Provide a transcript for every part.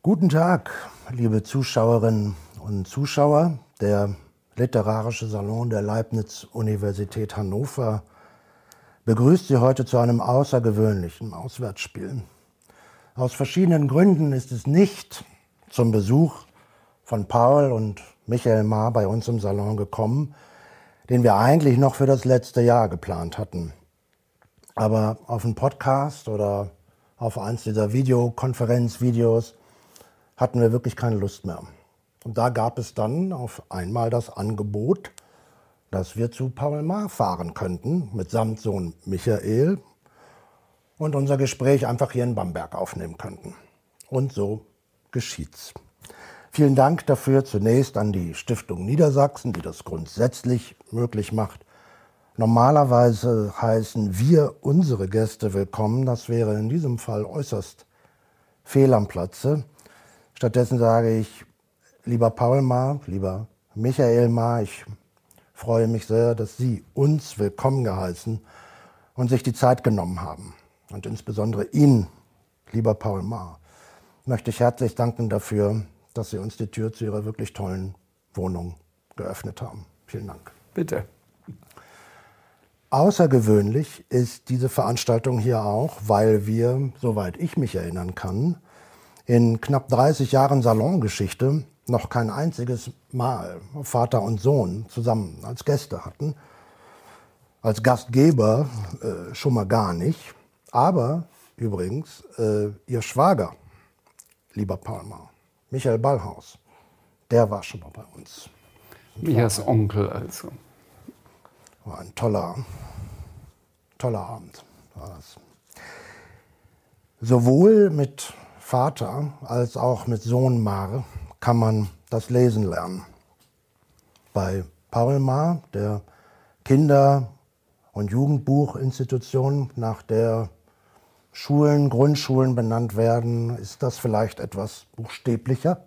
Guten Tag, liebe Zuschauerinnen und Zuschauer. Der Literarische Salon der Leibniz-Universität Hannover begrüßt Sie heute zu einem außergewöhnlichen Auswärtsspiel. Aus verschiedenen Gründen ist es nicht zum Besuch von Paul und Michael Maar bei uns im Salon gekommen, den wir eigentlich noch für das letzte Jahr geplant hatten. Aber auf einen Podcast oder auf eins dieser Videokonferenzvideos hatten wir wirklich keine Lust mehr. Und da gab es dann auf einmal das Angebot, dass wir zu Paul Maar fahren könnten, mitsamt Sohn Michael, und unser Gespräch einfach hier in Bamberg aufnehmen könnten. Und so geschieht's. Vielen Dank dafür zunächst an die Stiftung Niedersachsen, die das grundsätzlich möglich macht. Normalerweise heißen wir unsere Gäste willkommen. Das wäre in diesem Fall äußerst fehl am Platze. Stattdessen sage ich, lieber Paul Ma, lieber Michael Ma, ich freue mich sehr, dass Sie uns willkommen geheißen und sich die Zeit genommen haben. Und insbesondere Ihnen, lieber Paul Ma, möchte ich herzlich danken dafür, dass Sie uns die Tür zu Ihrer wirklich tollen Wohnung geöffnet haben. Vielen Dank. Bitte. Außergewöhnlich ist diese Veranstaltung hier auch, weil wir, soweit ich mich erinnern kann, in knapp 30 Jahren Salongeschichte noch kein einziges Mal Vater und Sohn zusammen als Gäste hatten. Als Gastgeber äh, schon mal gar nicht. Aber übrigens, äh, ihr Schwager, lieber Palmer, Michael Ballhaus, der war schon mal bei uns. Michas Onkel also. War ein toller, toller Abend. War das. Sowohl mit Vater als auch mit Sohn Mar kann man das Lesen lernen. Bei Paul Mar, der Kinder- und Jugendbuchinstitution, nach der Schulen, Grundschulen benannt werden, ist das vielleicht etwas buchstäblicher.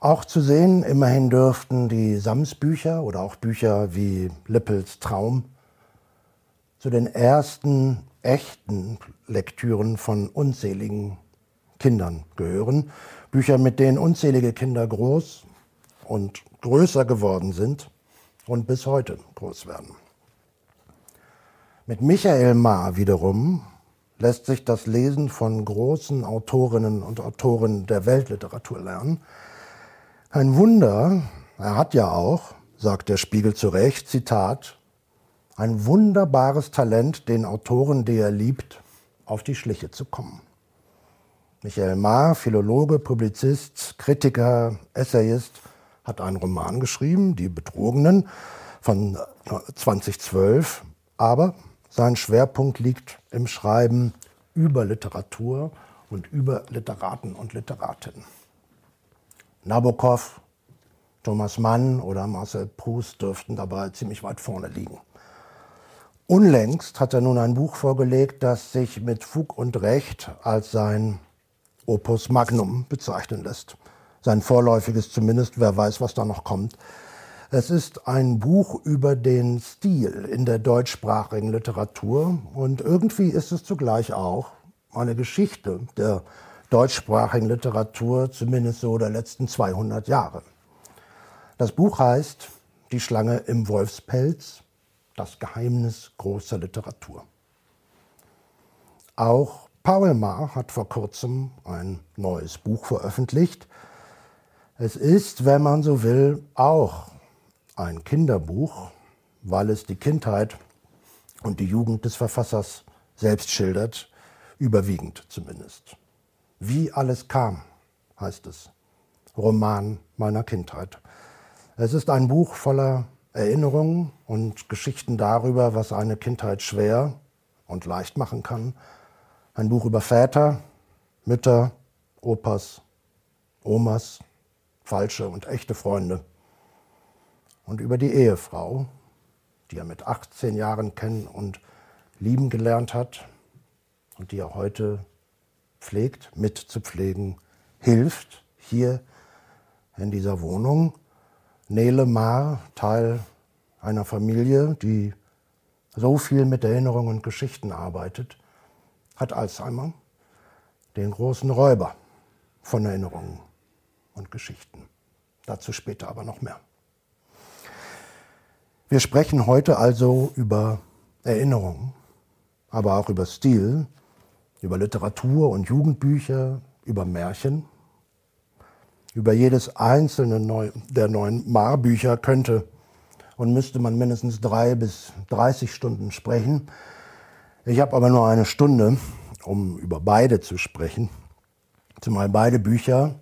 Auch zu sehen, immerhin dürften die Sams-Bücher oder auch Bücher wie Lippels Traum zu den ersten echten Lektüren von unzähligen Kindern gehören. Bücher, mit denen unzählige Kinder groß und größer geworden sind und bis heute groß werden. Mit Michael Ma wiederum lässt sich das Lesen von großen Autorinnen und Autoren der Weltliteratur lernen. Ein Wunder, er hat ja auch, sagt der Spiegel zu Recht, Zitat, ein wunderbares Talent, den Autoren, die er liebt, auf die Schliche zu kommen. Michael Maar, Philologe, Publizist, Kritiker, Essayist, hat einen Roman geschrieben, Die Betrogenen, von 2012. Aber sein Schwerpunkt liegt im Schreiben über Literatur und über Literaten und Literatinnen. Nabokov, Thomas Mann oder Marcel Proust dürften dabei ziemlich weit vorne liegen. Unlängst hat er nun ein Buch vorgelegt, das sich mit Fug und Recht als sein Opus Magnum bezeichnen lässt. Sein vorläufiges zumindest, wer weiß, was da noch kommt. Es ist ein Buch über den Stil in der deutschsprachigen Literatur und irgendwie ist es zugleich auch eine Geschichte der deutschsprachigen Literatur, zumindest so der letzten 200 Jahre. Das Buch heißt Die Schlange im Wolfspelz, das Geheimnis großer Literatur. Auch Paul Maar hat vor kurzem ein neues Buch veröffentlicht. Es ist, wenn man so will, auch ein Kinderbuch, weil es die Kindheit und die Jugend des Verfassers selbst schildert, überwiegend zumindest. Wie alles kam, heißt es. Roman meiner Kindheit. Es ist ein Buch voller Erinnerungen und Geschichten darüber, was eine Kindheit schwer und leicht machen kann ein Buch über Väter, Mütter, Opas, Omas, falsche und echte Freunde. Und über die Ehefrau, die er mit 18 Jahren kennen und lieben gelernt hat und die er heute pflegt, mitzupflegen, hilft hier in dieser Wohnung. Nele Maar, Teil einer Familie, die so viel mit Erinnerungen und Geschichten arbeitet hat Alzheimer, den großen Räuber von Erinnerungen und Geschichten. Dazu später aber noch mehr. Wir sprechen heute also über Erinnerungen, aber auch über Stil, über Literatur und Jugendbücher, über Märchen. Über jedes einzelne der neuen Marbücher könnte und müsste man mindestens drei bis 30 Stunden sprechen. Ich habe aber nur eine Stunde, um über beide zu sprechen. Zumal beide Bücher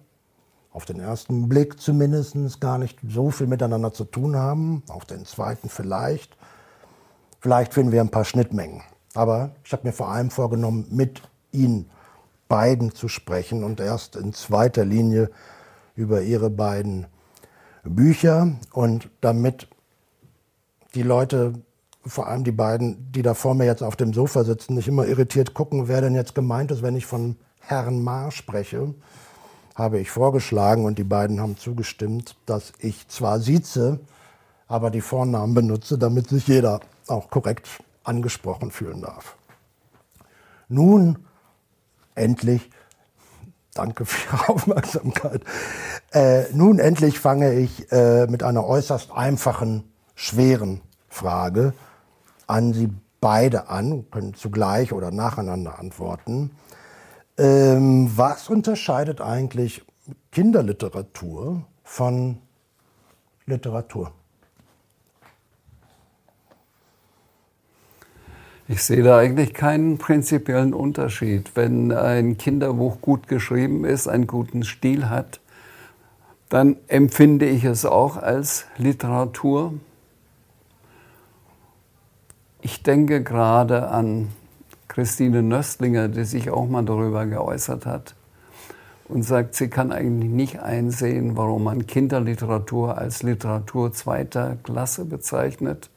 auf den ersten Blick zumindest gar nicht so viel miteinander zu tun haben, auf den zweiten vielleicht. Vielleicht finden wir ein paar Schnittmengen. Aber ich habe mir vor allem vorgenommen, mit Ihnen beiden zu sprechen und erst in zweiter Linie über Ihre beiden Bücher. Und damit die Leute, vor allem die beiden, die da vor mir jetzt auf dem Sofa sitzen, nicht immer irritiert gucken, wer denn jetzt gemeint ist, wenn ich von Herrn Maar spreche, habe ich vorgeschlagen und die beiden haben zugestimmt, dass ich zwar sieze, aber die Vornamen benutze, damit sich jeder auch korrekt angesprochen fühlen darf. Nun endlich, danke für Ihre Aufmerksamkeit, äh, nun endlich fange ich äh, mit einer äußerst einfachen, schweren Frage an Sie beide an, können zugleich oder nacheinander antworten. Ähm, was unterscheidet eigentlich Kinderliteratur von Literatur? Ich sehe da eigentlich keinen prinzipiellen Unterschied. Wenn ein Kinderbuch gut geschrieben ist, einen guten Stil hat, dann empfinde ich es auch als Literatur. Ich denke gerade an Christine Nöstlinger, die sich auch mal darüber geäußert hat und sagt, sie kann eigentlich nicht einsehen, warum man Kinderliteratur als Literatur zweiter Klasse bezeichnet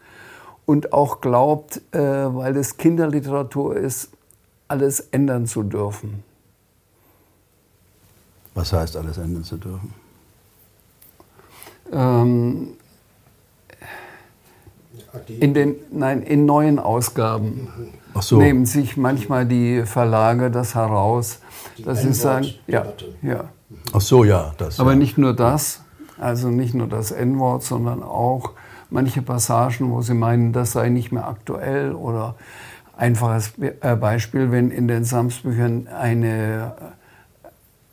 und auch glaubt, äh, weil es Kinderliteratur ist, alles ändern zu dürfen. Was heißt alles ändern zu dürfen? Ähm, in den, nein, in neuen Ausgaben so. nehmen sich manchmal die Verlage das heraus, die dass sie sagen, ja, ja. Ach so, ja, das. Aber ja. nicht nur das, also nicht nur das N-Wort, sondern auch manche Passagen, wo sie meinen, das sei nicht mehr aktuell oder einfaches äh, Beispiel, wenn in den Samsbüchern eine,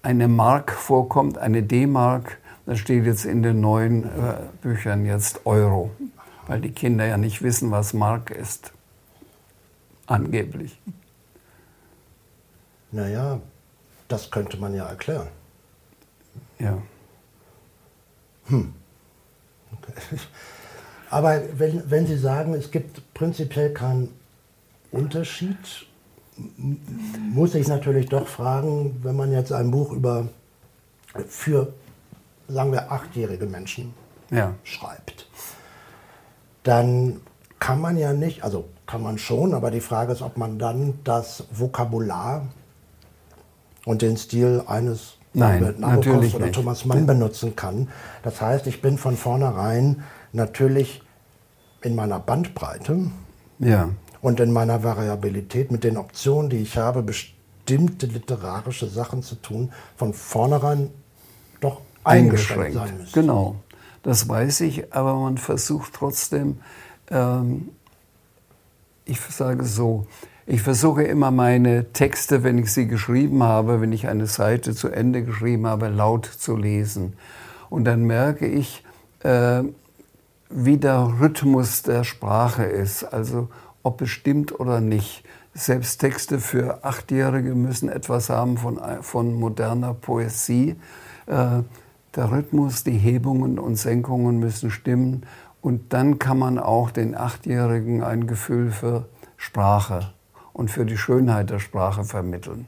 eine Mark vorkommt, eine D-Mark, da steht jetzt in den neuen äh, Büchern jetzt Euro weil die Kinder ja nicht wissen, was Mark ist. Angeblich. Naja, das könnte man ja erklären. Ja. Hm. Okay. Aber wenn, wenn Sie sagen, es gibt prinzipiell keinen Unterschied, muss ich natürlich doch fragen, wenn man jetzt ein Buch über für, sagen wir, achtjährige Menschen ja. schreibt dann kann man ja nicht, also kann man schon, aber die Frage ist, ob man dann das Vokabular und den Stil eines Nein, natürlich oder nicht. Thomas Mann benutzen kann. Das heißt, ich bin von vornherein natürlich in meiner Bandbreite ja. und in meiner Variabilität mit den Optionen, die ich habe, bestimmte literarische Sachen zu tun, von vornherein doch eingeschränkt, eingeschränkt. sein müssen. Genau. Das weiß ich, aber man versucht trotzdem, ähm, ich sage so, ich versuche immer meine Texte, wenn ich sie geschrieben habe, wenn ich eine Seite zu Ende geschrieben habe, laut zu lesen. Und dann merke ich, äh, wie der Rhythmus der Sprache ist, also ob es stimmt oder nicht. Selbst Texte für Achtjährige müssen etwas haben von, von moderner Poesie. Äh, der Rhythmus, die Hebungen und Senkungen müssen stimmen. Und dann kann man auch den Achtjährigen ein Gefühl für Sprache und für die Schönheit der Sprache vermitteln.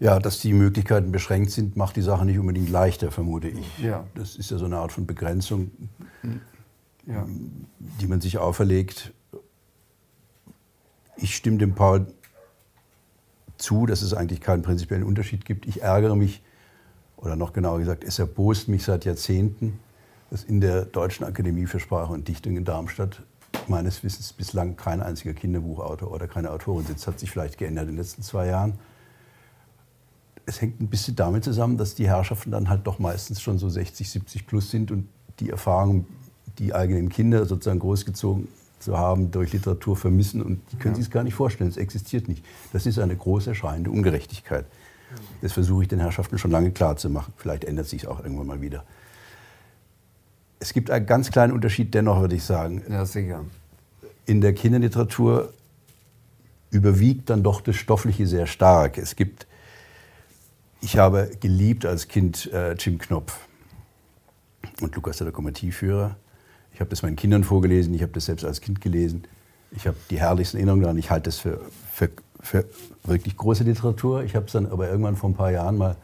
Ja, dass die Möglichkeiten beschränkt sind, macht die Sache nicht unbedingt leichter, vermute ich. Ja. Das ist ja so eine Art von Begrenzung, ja. die man sich auferlegt. Ich stimme dem Paul zu, dass es eigentlich keinen prinzipiellen Unterschied gibt. Ich ärgere mich, oder noch genauer gesagt, es erbost mich seit Jahrzehnten, dass in der Deutschen Akademie für Sprache und Dichtung in Darmstadt meines Wissens bislang kein einziger Kinderbuchautor oder keine Autorin sitzt. Hat sich vielleicht geändert in den letzten zwei Jahren. es hängt ein bisschen damit zusammen, dass die Herrschaften dann halt doch meistens schon so 60, 70 plus sind und die Erfahrung, die eigenen Kinder sozusagen großgezogen zu haben, durch Literatur vermissen und die können ja. sich es gar nicht vorstellen. Es existiert nicht. Das ist eine groß erscheinende Ungerechtigkeit. Das versuche ich den Herrschaften schon lange klarzumachen. Vielleicht ändert sich es auch irgendwann mal wieder. Es gibt einen ganz kleinen Unterschied dennoch, würde ich sagen. Ja, sicher. In der Kinderliteratur überwiegt dann doch das Stoffliche sehr stark. Es gibt, ich habe geliebt als Kind äh, Jim Knopf und Lukas der Lokomotivführer. Ich habe das meinen Kindern vorgelesen, ich habe das selbst als Kind gelesen. Ich habe die herrlichsten Erinnerungen daran. Ich halte das für, für, für wirklich große Literatur. Ich habe es dann aber irgendwann vor ein paar Jahren mal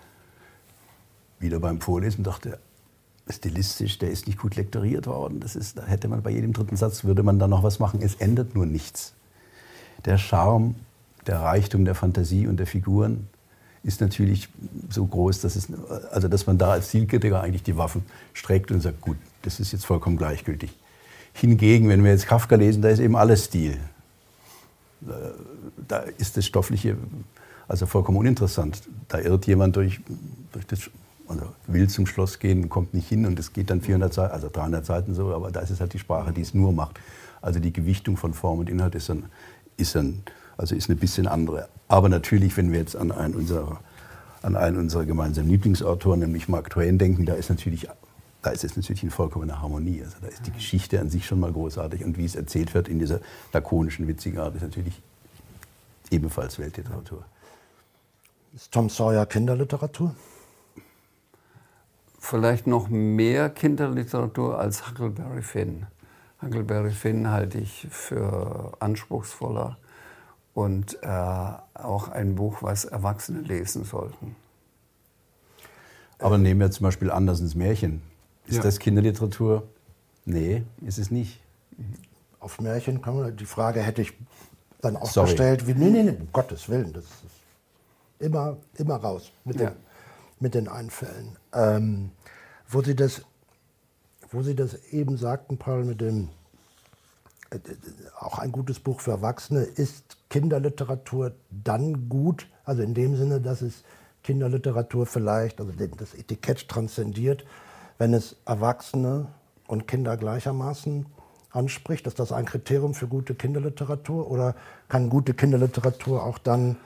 wieder beim Vorlesen dachte, stilistisch, der ist nicht gut lektoriert worden. Das ist, da hätte man bei jedem dritten Satz, würde man da noch was machen. Es ändert nur nichts. Der Charme, der Reichtum der Fantasie und der Figuren ist natürlich so groß, dass, es, also dass man da als Zielkritiker eigentlich die Waffen streckt und sagt, gut, das ist jetzt vollkommen gleichgültig. Hingegen, wenn wir jetzt Kafka lesen, da ist eben alles Stil. Da ist das Stoffliche also vollkommen uninteressant. Da irrt jemand durch, durch das, also will zum Schloss gehen, kommt nicht hin und es geht dann 400 Seiten, also 300 Seiten so, aber da ist es halt die Sprache, die es nur macht. Also die Gewichtung von Form und Inhalt ist dann, ist dann also ist eine bisschen andere. Aber natürlich, wenn wir jetzt an einen unserer, an einen unserer gemeinsamen Lieblingsautoren, nämlich Mark Twain, denken, da ist natürlich da ist es natürlich in vollkommener Harmonie. Also da ist die Geschichte an sich schon mal großartig und wie es erzählt wird in dieser lakonischen, witzigen Art, ist natürlich ebenfalls Weltliteratur. Ist Tom Sawyer Kinderliteratur? Vielleicht noch mehr Kinderliteratur als Huckleberry Finn. Huckleberry Finn halte ich für anspruchsvoller und äh, auch ein Buch, was Erwachsene lesen sollten. Aber nehmen wir zum Beispiel Andersens Märchen. Ist ja. das Kinderliteratur? Nee, ist es nicht. Auf Märchen kann man, die Frage hätte ich dann auch Sorry. gestellt, wie, nee, nee, nee, um Gottes Willen, das ist immer, immer raus mit, ja. den, mit den Einfällen. Ähm, wo, Sie das, wo Sie das eben sagten, Paul, mit dem, äh, auch ein gutes Buch für Erwachsene, ist Kinderliteratur dann gut, also in dem Sinne, dass es Kinderliteratur vielleicht, also das Etikett transzendiert, wenn es Erwachsene und Kinder gleichermaßen anspricht? Ist das ein Kriterium für gute Kinderliteratur oder kann gute Kinderliteratur auch dann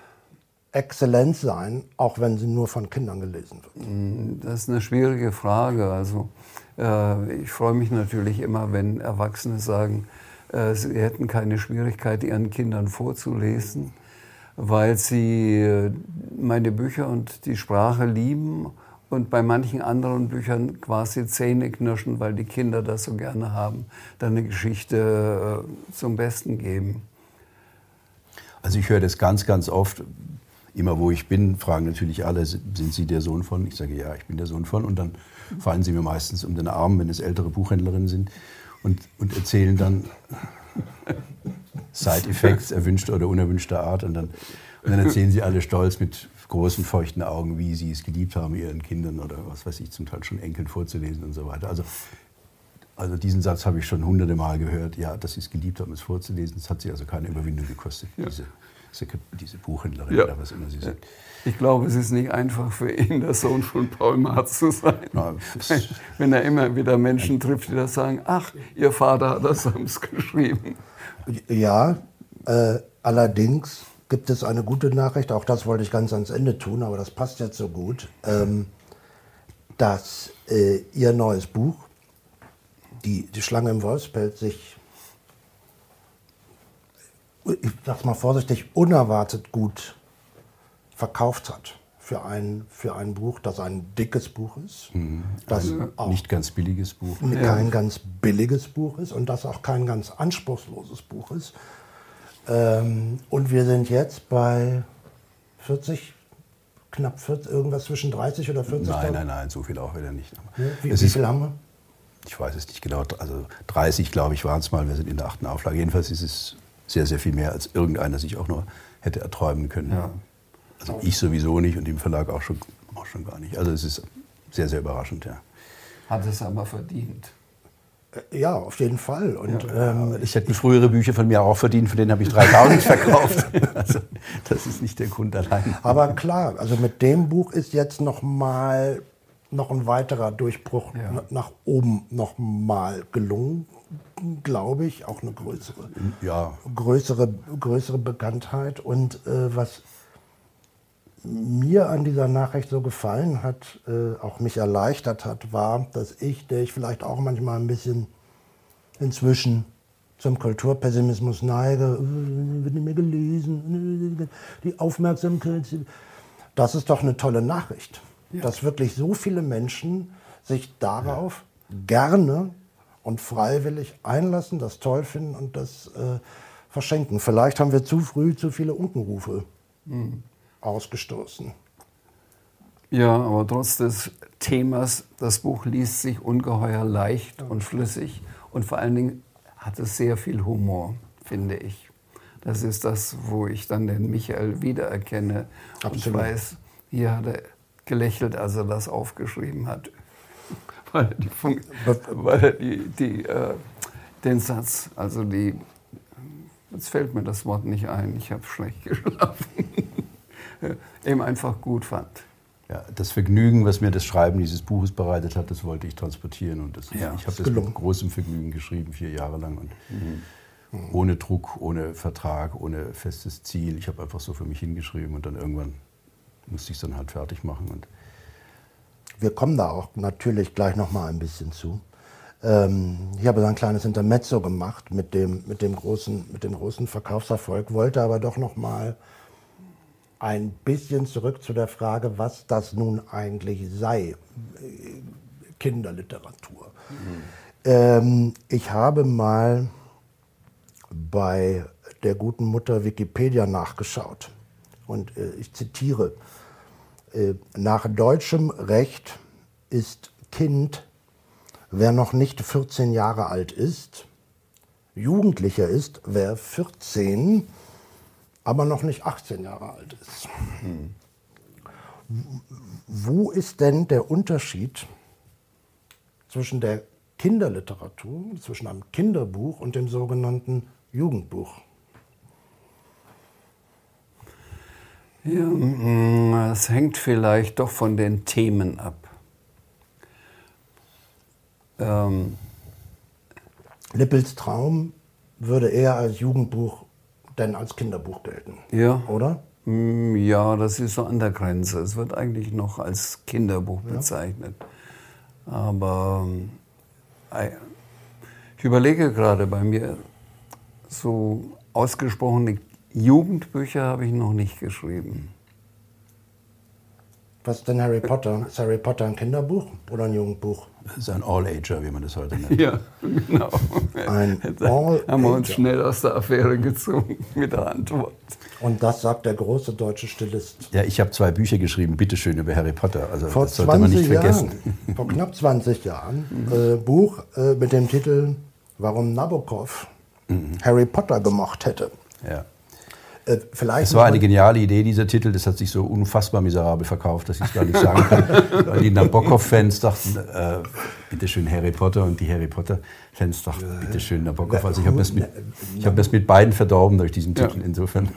Exzellenz sein, auch wenn sie nur von Kindern gelesen wird? Mm, das ist eine schwierige Frage. Also äh, ich freue mich natürlich immer, wenn Erwachsene sagen, äh, sie hätten keine Schwierigkeit, ihren Kindern vorzulesen, weil sie äh, meine Bücher und die Sprache lieben und bei manchen anderen Büchern quasi Zähne knirschen, weil die Kinder das so gerne haben, dann eine Geschichte äh, zum Besten geben. Also ich höre das ganz, ganz oft. Immer wo ich bin, fragen natürlich alle, sind Sie der Sohn von? Ich sage ja, ich bin der Sohn von. Und dann fallen sie mir meistens um den Arm, wenn es ältere Buchhändlerinnen sind und, und erzählen dann Side-Effects erwünschter oder unerwünschter Art. Und dann, und dann erzählen sie alle stolz mit großen feuchten Augen, wie sie es geliebt haben, ihren Kindern oder was weiß ich, zum Teil schon Enkeln vorzulesen und so weiter. Also, also diesen Satz habe ich schon hunderte Mal gehört, ja, dass sie es geliebt haben, es vorzulesen. Es hat sie also keine Überwindung gekostet, ja. diese, diese Buchhändlerin ja. oder was immer sie sind. Ich glaube, es ist nicht einfach für ihn, der Sohn von Paul Marz zu sein. Na, wenn er immer wieder Menschen trifft, die das sagen, ach, ihr Vater hat das sonst geschrieben. Ja, äh, allerdings gibt es eine gute Nachricht, auch das wollte ich ganz ans Ende tun, aber das passt jetzt so gut, ähm, dass äh, Ihr neues Buch, die, die Schlange im Wolfspelz, sich, ich sag's mal vorsichtig, unerwartet gut verkauft hat für ein, für ein Buch, das ein dickes Buch ist. Mhm. Das ein auch nicht ganz billiges Buch. Kein ja. ganz billiges Buch ist und das auch kein ganz anspruchsloses Buch ist. Ähm, und wir sind jetzt bei 40, knapp 40, irgendwas zwischen 30 oder 40. Nein, nein, nein, so viel auch wieder nicht. Ja, wie, wie viel haben wir? Ich weiß es nicht genau. Also 30, glaube ich, waren es mal. Wir sind in der achten Auflage. Jedenfalls ist es sehr, sehr viel mehr, als irgendeiner sich auch nur hätte erträumen können. Ja. Also ich sowieso nicht und im Verlag auch schon, auch schon gar nicht. Also es ist sehr, sehr überraschend, ja. Hat es aber verdient. Äh, ja, auf jeden Fall. Und, ja, ähm, ich hätte frühere Bücher von mir auch verdient, von denen habe ich 3000 verkauft. also, das ist nicht der Grund allein. Aber klar, also mit dem Buch ist jetzt noch mal noch ein weiterer Durchbruch ja. nach oben noch mal gelungen, glaube ich, auch eine größere, ja. größere, größere Bekanntheit. Und äh, was mir an dieser Nachricht so gefallen hat, äh, auch mich erleichtert hat, war, dass ich, der ich vielleicht auch manchmal ein bisschen inzwischen zum Kulturpessimismus neige, äh, wird nicht mehr gelesen, die Aufmerksamkeit, das ist doch eine tolle Nachricht, ja. dass wirklich so viele Menschen sich darauf ja. gerne und freiwillig einlassen, das toll finden und das äh, verschenken. Vielleicht haben wir zu früh zu viele Unkenrufe. Mhm ausgestoßen. Ja, aber trotz des Themas, das Buch liest sich ungeheuer leicht und flüssig und vor allen Dingen hat es sehr viel Humor, finde ich. Das ist das, wo ich dann den Michael wiedererkenne Absolut. und weiß, hier hat er gelächelt, als er das aufgeschrieben hat, weil er, die, weil er die, die äh, den Satz, also die, jetzt fällt mir das Wort nicht ein, ich habe schlecht geschlafen. eben einfach gut fand. Ja, das Vergnügen, was mir das Schreiben dieses Buches bereitet hat, das wollte ich transportieren. Und das, ja, ich habe das mit großem Vergnügen geschrieben, vier Jahre lang. Und mhm. Ohne Druck, ohne Vertrag, ohne festes Ziel. Ich habe einfach so für mich hingeschrieben und dann irgendwann musste ich es dann halt fertig machen. Und Wir kommen da auch natürlich gleich noch mal ein bisschen zu. Ähm, ich habe so ein kleines Intermezzo gemacht mit dem, mit dem, großen, mit dem großen Verkaufserfolg, wollte aber doch noch mal ein bisschen zurück zu der Frage, was das nun eigentlich sei, Kinderliteratur. Mhm. Ähm, ich habe mal bei der guten Mutter Wikipedia nachgeschaut und äh, ich zitiere, äh, nach deutschem Recht ist Kind, wer noch nicht 14 Jahre alt ist, Jugendlicher ist, wer 14 aber noch nicht 18 Jahre alt ist. Hm. Wo ist denn der Unterschied zwischen der Kinderliteratur, zwischen einem Kinderbuch und dem sogenannten Jugendbuch? Ja, mm, es hängt vielleicht doch von den Themen ab. Ähm. Lippels Traum würde eher als Jugendbuch denn als Kinderbuch gelten. Ja. Oder? Mm, ja, das ist so an der Grenze. Es wird eigentlich noch als Kinderbuch ja. bezeichnet. Aber äh, ich überlege gerade bei mir, so ausgesprochene Jugendbücher habe ich noch nicht geschrieben. Was ist denn Harry Potter? Ist Harry Potter ein Kinderbuch oder ein Jugendbuch? Das ist ein All-Ager, wie man das heute nennt. Ja, genau. Ein All haben wir uns schnell aus der Affäre gezogen mit der Antwort. Und das sagt der große deutsche Stilist. Ja, ich habe zwei Bücher geschrieben, bitteschön, über Harry Potter. Also vor das sollte man nicht vergessen. Jahren, vor knapp 20 Jahren, äh, Buch äh, mit dem Titel Warum Nabokov mhm. Harry Potter gemocht hätte. Ja. Äh, vielleicht es war eine geniale Idee, dieser Titel. Das hat sich so unfassbar miserabel verkauft, dass ich es gar nicht sagen kann. Weil die Nabokov-Fans dachten, äh, bitteschön Harry Potter und die Harry Potter-Fans dachten, bitteschön Nabokov. Also ich habe das, mit, hab das mit beiden verdorben durch diesen Titel. Ja. Insofern.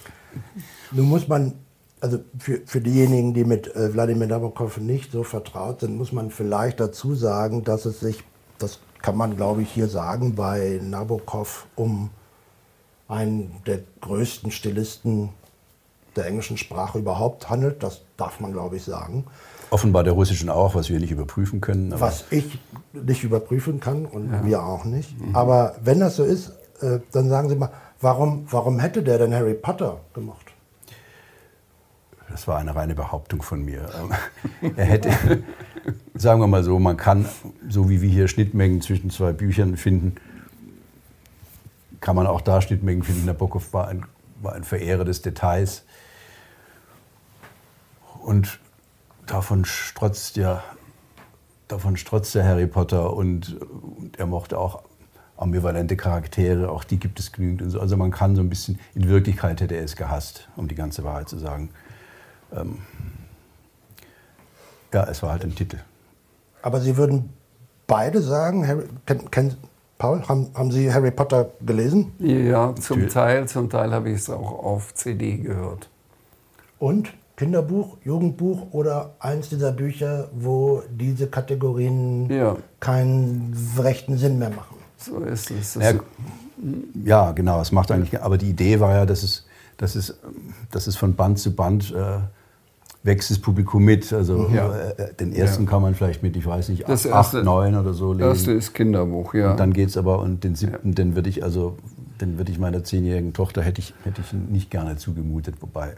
Nun muss man, also für, für diejenigen, die mit äh, Wladimir Nabokov nicht so vertraut sind, muss man vielleicht dazu sagen, dass es sich, das kann man glaube ich hier sagen, bei Nabokov um einen der größten Stilisten der englischen Sprache überhaupt handelt. Das darf man, glaube ich, sagen. Offenbar der russischen auch, was wir nicht überprüfen können. was ich nicht überprüfen kann und ja. wir auch nicht. Mhm. Aber wenn das so ist, äh, dann sagen Sie mal, warum, warum hätte der denn Harry Potter gemacht? Das war eine reine Behauptung von mir. er hätte, sagen wir mal so, man kann, so wie wir hier Schnittmengen zwischen zwei Büchern finden, kann man auch da Schnittmengen finden. Nabokov war ein, war ein Verehrer des Details. Und davon strotzt ja, davon strotzt der Harry Potter und, und, er mochte auch ambivalente Charaktere, auch die gibt es genügend. So. Also man kann so ein bisschen, in Wirklichkeit hätte er es gehasst, um die ganze Wahrheit zu sagen. Ähm, ja, es war halt ein Titel. Aber Sie würden beide sagen, Harry, kenn, Paul, haben, haben Sie Harry Potter gelesen? Ja, zum Teil. Zum Teil habe ich es auch auf CD gehört. Und Kinderbuch, Jugendbuch oder eins dieser Bücher, wo diese Kategorien Ja. keinen rechten Sinn mehr machen? So ist es. Ja, ja, genau, es macht eigentlich, aber die Idee war ja, dass es, dass es, dass es von Band zu Band äh, wächst das Publikum mit. Also Ja. äh, den ersten Ja. kann man vielleicht mit, ich weiß nicht, Das acht, erste- neun oder so Das erste lesen. ist Kinderbuch, ja. Und dann geht es aber, und den siebten, den würde ich also, den würde ich meiner zehnjährigen Tochter, hätte ich, hätte ich nicht gerne zugemutet, wobei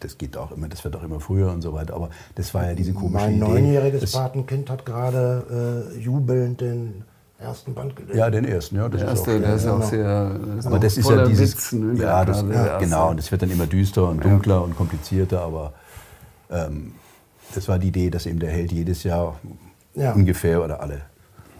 das geht auch immer, das wird auch immer früher und so weiter, aber das war ja diese komische Mein Idee. neunjähriges Das- Patenkind hat gerade äh, jubelnd den ersten Band gelesen. Ja, den ersten, ja. Das der ist auch, erste, der ist auch genau. sehr Aber das ist ja dieses. Witz, ne, der ja, das, ja, erste. genau. Und es wird dann immer düster und dunkler und komplizierter. Aber ähm, das war die Idee, dass eben der Held jedes Jahr Ja. ungefähr oder alle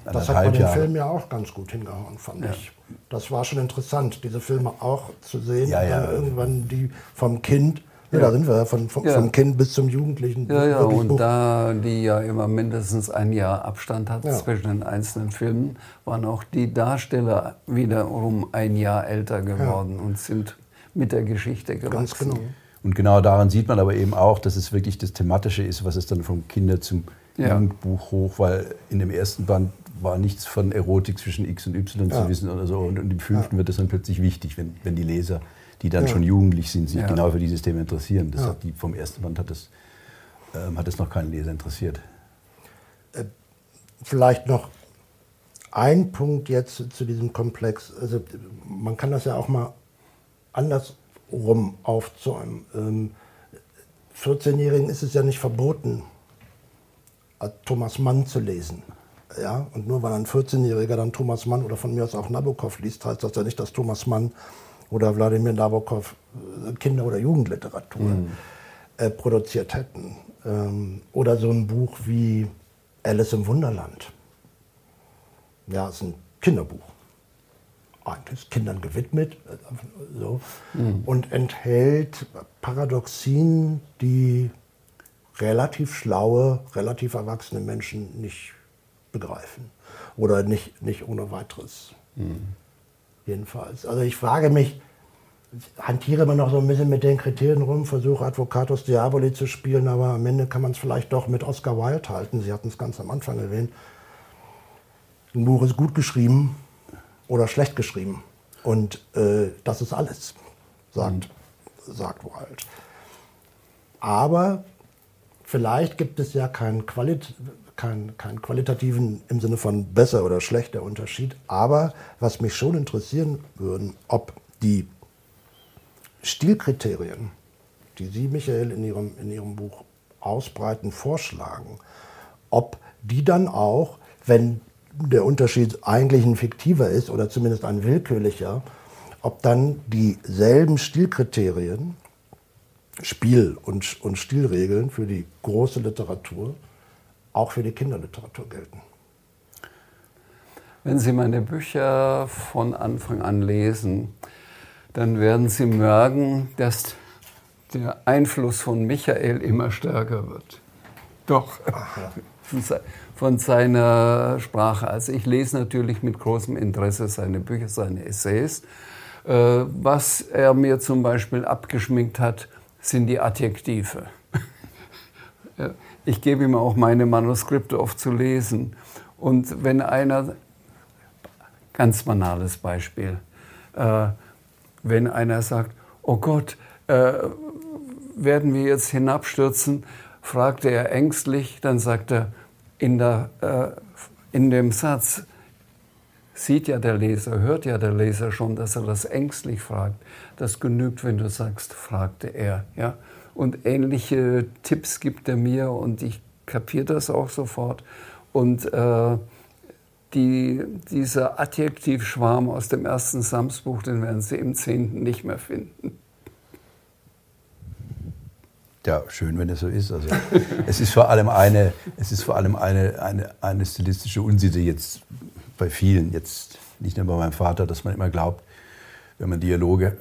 Das hat bei dem Jahre. Film ja auch ganz gut hingehauen, fand ich. Das war schon interessant, diese Filme auch zu sehen. Ja, ja. dann irgendwann die vom Kind, ja. da sind wir, von, vom, Ja. vom Kind bis zum Jugendlichen. Ja, ja, und hoch- da die ja immer mindestens ein Jahr Abstand hat Ja. zwischen den einzelnen Filmen, waren auch die Darsteller wiederum ein Jahr älter geworden und sind mit der Geschichte gewachsen. Ganz genau. Und genau daran sieht man aber eben auch, dass es wirklich das Thematische ist, was es dann vom Kinder zum Ja. Jugendbuch hoch, weil in dem ersten Band war nichts von Erotik zwischen X und Y Ja. zu wissen oder so. Und, und im fünften wird es dann plötzlich wichtig, wenn, wenn die Leser, die dann Ja. schon jugendlich sind, sich Ja. genau für dieses Thema interessieren. Das Ja. hat die, vom ersten Band hat es, ähm, hat noch keinen Leser interessiert. Vielleicht noch ein Punkt jetzt zu diesem Komplex. Also man kann das ja auch mal andersrum aufzäumen. Ähm, 14-Jährigen ist es ja nicht verboten, äh, Thomas Mann zu lesen. Ja? Und nur weil ein 14-Jähriger dann Thomas Mann oder von mir aus auch Nabokov liest, heißt das ja nicht, dass Thomas Mann oder Wladimir Nabokov äh, Kinder- oder Jugendliteratur äh, produziert hätten. Ähm, oder so ein Buch wie Alice im Wunderland. Ja, ist ein Kinderbuch. Eigentlich ist Kindern gewidmet. äh, So. Und enthält Paradoxien, die relativ schlaue, relativ erwachsene Menschen nicht begreifen. Oder nicht, nicht ohne weiteres. Jedenfalls. Also ich frage mich, ich hantiere immer noch so ein bisschen mit den Kriterien rum, versuche Advocatus Diaboli zu spielen, aber am Ende kann man es vielleicht doch mit Oscar Wilde halten. Sie hatten es ganz am Anfang erwähnt. Ein Buch ist gut geschrieben oder schlecht geschrieben. Und äh, das ist alles, sagt, sagt Wilde. Aber vielleicht gibt es ja keinen, Qualit keinen, keinen qualitativen im Sinne von besser oder schlechter Unterschied. Aber was mich schon interessieren würde, ob die Stilkriterien, die Sie, Michael, in Ihrem, in Ihrem Buch ausbreiten, vorschlagen, ob die dann auch, wenn der Unterschied eigentlich ein fiktiver ist oder zumindest ein willkürlicher, ob dann dieselben Stilkriterien, Spiel- und, und Stilregeln für die große Literatur auch für die Kinderliteratur gelten. Wenn Sie meine Bücher von Anfang an lesen, dann werden Sie merken, dass der Einfluss von Michael immer stärker wird. Doch. Von se- Von seiner Sprache. Also ich lese natürlich mit großem Interesse seine Bücher, seine Essays. Äh, Was er mir zum Beispiel abgeschminkt hat, sind die Adjektive. Ich gebe ihm auch meine Manuskripte oft zu lesen. Und wenn einer, ganz banales Beispiel, äh, wenn einer sagt, oh Gott, äh, werden wir jetzt hinabstürzen, fragte er ängstlich, dann sagt er, in, der, äh, in dem Satz sieht ja der Leser, hört ja der Leser schon, dass er das ängstlich fragt. Das genügt, wenn du sagst, fragte er. Ja? Und ähnliche Tipps gibt er mir und ich kapiere das auch sofort. Und äh, die, dieser Adjektivschwarm aus dem ersten Samsbuch, den werden Sie im zehnten nicht mehr finden. Ja, schön, wenn es so ist. Also, es ist vor allem eine, es ist vor allem eine, eine, eine stilistische Unsitte jetzt bei vielen, jetzt nicht nur bei meinem Vater, dass man immer glaubt, wenn man Dialoge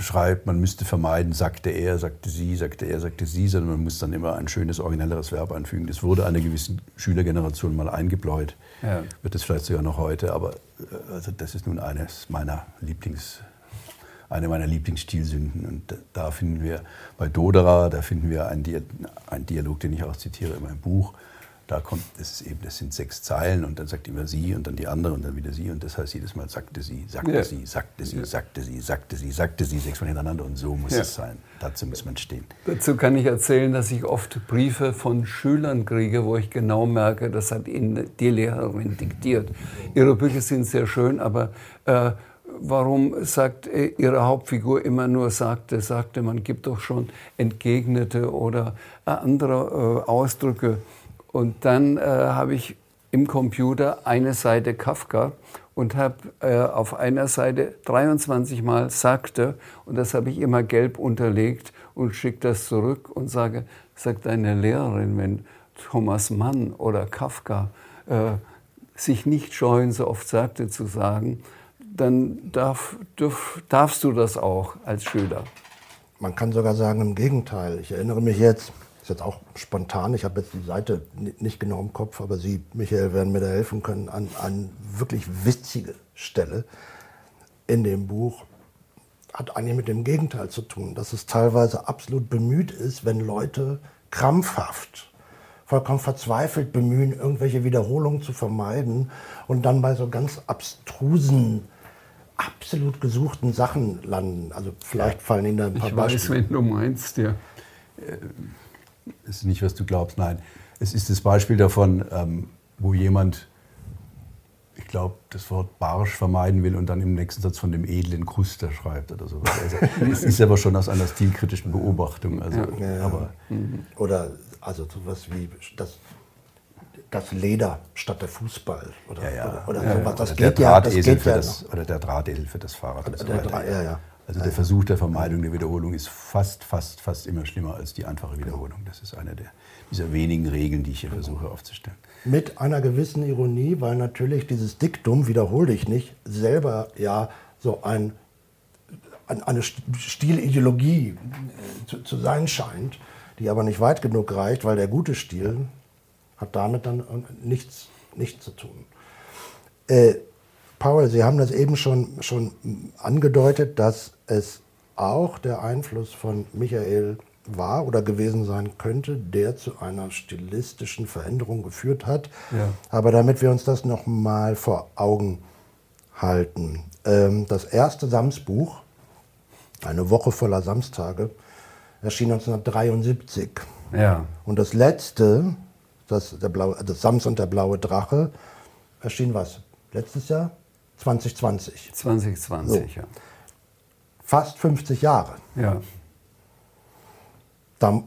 schreibt, man müsste vermeiden, sagte er, sagte sie, sagte er, sagte sie, sondern man muss dann immer ein schönes, originelleres Verb einfügen. Das wurde einer gewissen Schülergeneration mal eingebläut. Ja. Wird es vielleicht sogar noch heute, aber äh, also das ist nun eines meiner Lieblings, eine meiner Lieblingsstilsünden. Und da finden wir bei Doderer, da finden wir einen, Dialog, den ich auch zitiere in meinem Buch, da kommt, das ist eben, das sind sechs Zeilen und dann sagt immer sie und dann die andere und dann wieder sie und das heißt jedes Mal sagte sie, sagte ja. sie, sagte sie, sagte sie, sagte sie, sagte sie, sechsmal hintereinander und so muss ja. es sein. Dazu muss man stehen. Dazu kann ich erzählen, dass ich oft Briefe von Schülern kriege, wo ich genau merke, das hat ihnen die Lehrerin diktiert. Ihre Bücher sind sehr schön, aber äh, warum sagt äh, Ihre Hauptfigur immer nur sagte, sagte, man gibt doch schon entgegnete oder äh, andere äh, Ausdrücke. Und dann äh, habe ich im Computer eine Seite Kafka und habe äh, auf einer Seite 23 Mal sagte und das habe ich immer gelb unterlegt und schicke das zurück und sage, sagt deine Lehrerin, wenn Thomas Mann oder Kafka äh, sich nicht scheuen, so oft sagte zu sagen, dann darf, dürf, darfst du das auch als Schüler. Man kann sogar sagen, im Gegenteil. Ich erinnere mich jetzt, jetzt auch spontan, ich habe jetzt die Seite nicht genau im Kopf, aber Sie, Michael, werden mir da helfen können, an, an wirklich witzige Stelle in dem Buch hat eigentlich mit dem Gegenteil zu tun, dass es teilweise absolut bemüht ist, wenn Leute krampfhaft, vollkommen verzweifelt bemühen, irgendwelche Wiederholungen zu vermeiden und dann bei so ganz abstrusen, absolut gesuchten Sachen landen. Also vielleicht fallen Ihnen da ein paar ich Beispiele. Ich weiß, wenn du meinst, ja. Es ist nicht, was du glaubst, nein. Es ist das Beispiel davon, ähm, wo jemand, ich glaube, das Wort barsch vermeiden will und dann im nächsten Satz von dem edlen Kruster schreibt oder so. Also, es ist aber schon aus einer stilkritischen Beobachtung. Also, ja, ja. Aber, mhm. Oder also sowas wie das, das Leder statt der Fußball oder, ja, ja. oder, oder sowas. Das, geht ja, das geht ja das, Oder der Drahtesel für das Fahrrad. Oder, der, der, ja, ja. Also der Versuch der Vermeidung der Wiederholung ist fast, fast, fast immer schlimmer als die einfache Wiederholung. Das ist eine der, dieser wenigen Regeln, die ich hier versuche aufzustellen. Mit einer gewissen Ironie, weil natürlich dieses Diktum, wiederhole ich nicht, selber ja so ein, eine Stilideologie äh, zu, zu sein scheint, die aber nicht weit genug reicht, weil der gute Stil hat damit dann nichts, nichts zu tun. Äh, Paul, Sie haben das eben schon, schon angedeutet, dass es auch der Einfluss von Michael war oder gewesen sein könnte, der zu einer stilistischen Veränderung geführt hat. Ja. Aber damit wir uns das noch mal vor Augen halten. Ähm, das erste Samsbuch, eine Woche voller Samstage, erschien 1973. Ja. Und das letzte, das, der Blaue, das Sams und der blaue Drache, erschien was? Letztes Jahr? 2020. 2020, so. ja. Fast 50 Jahre. Ja. Da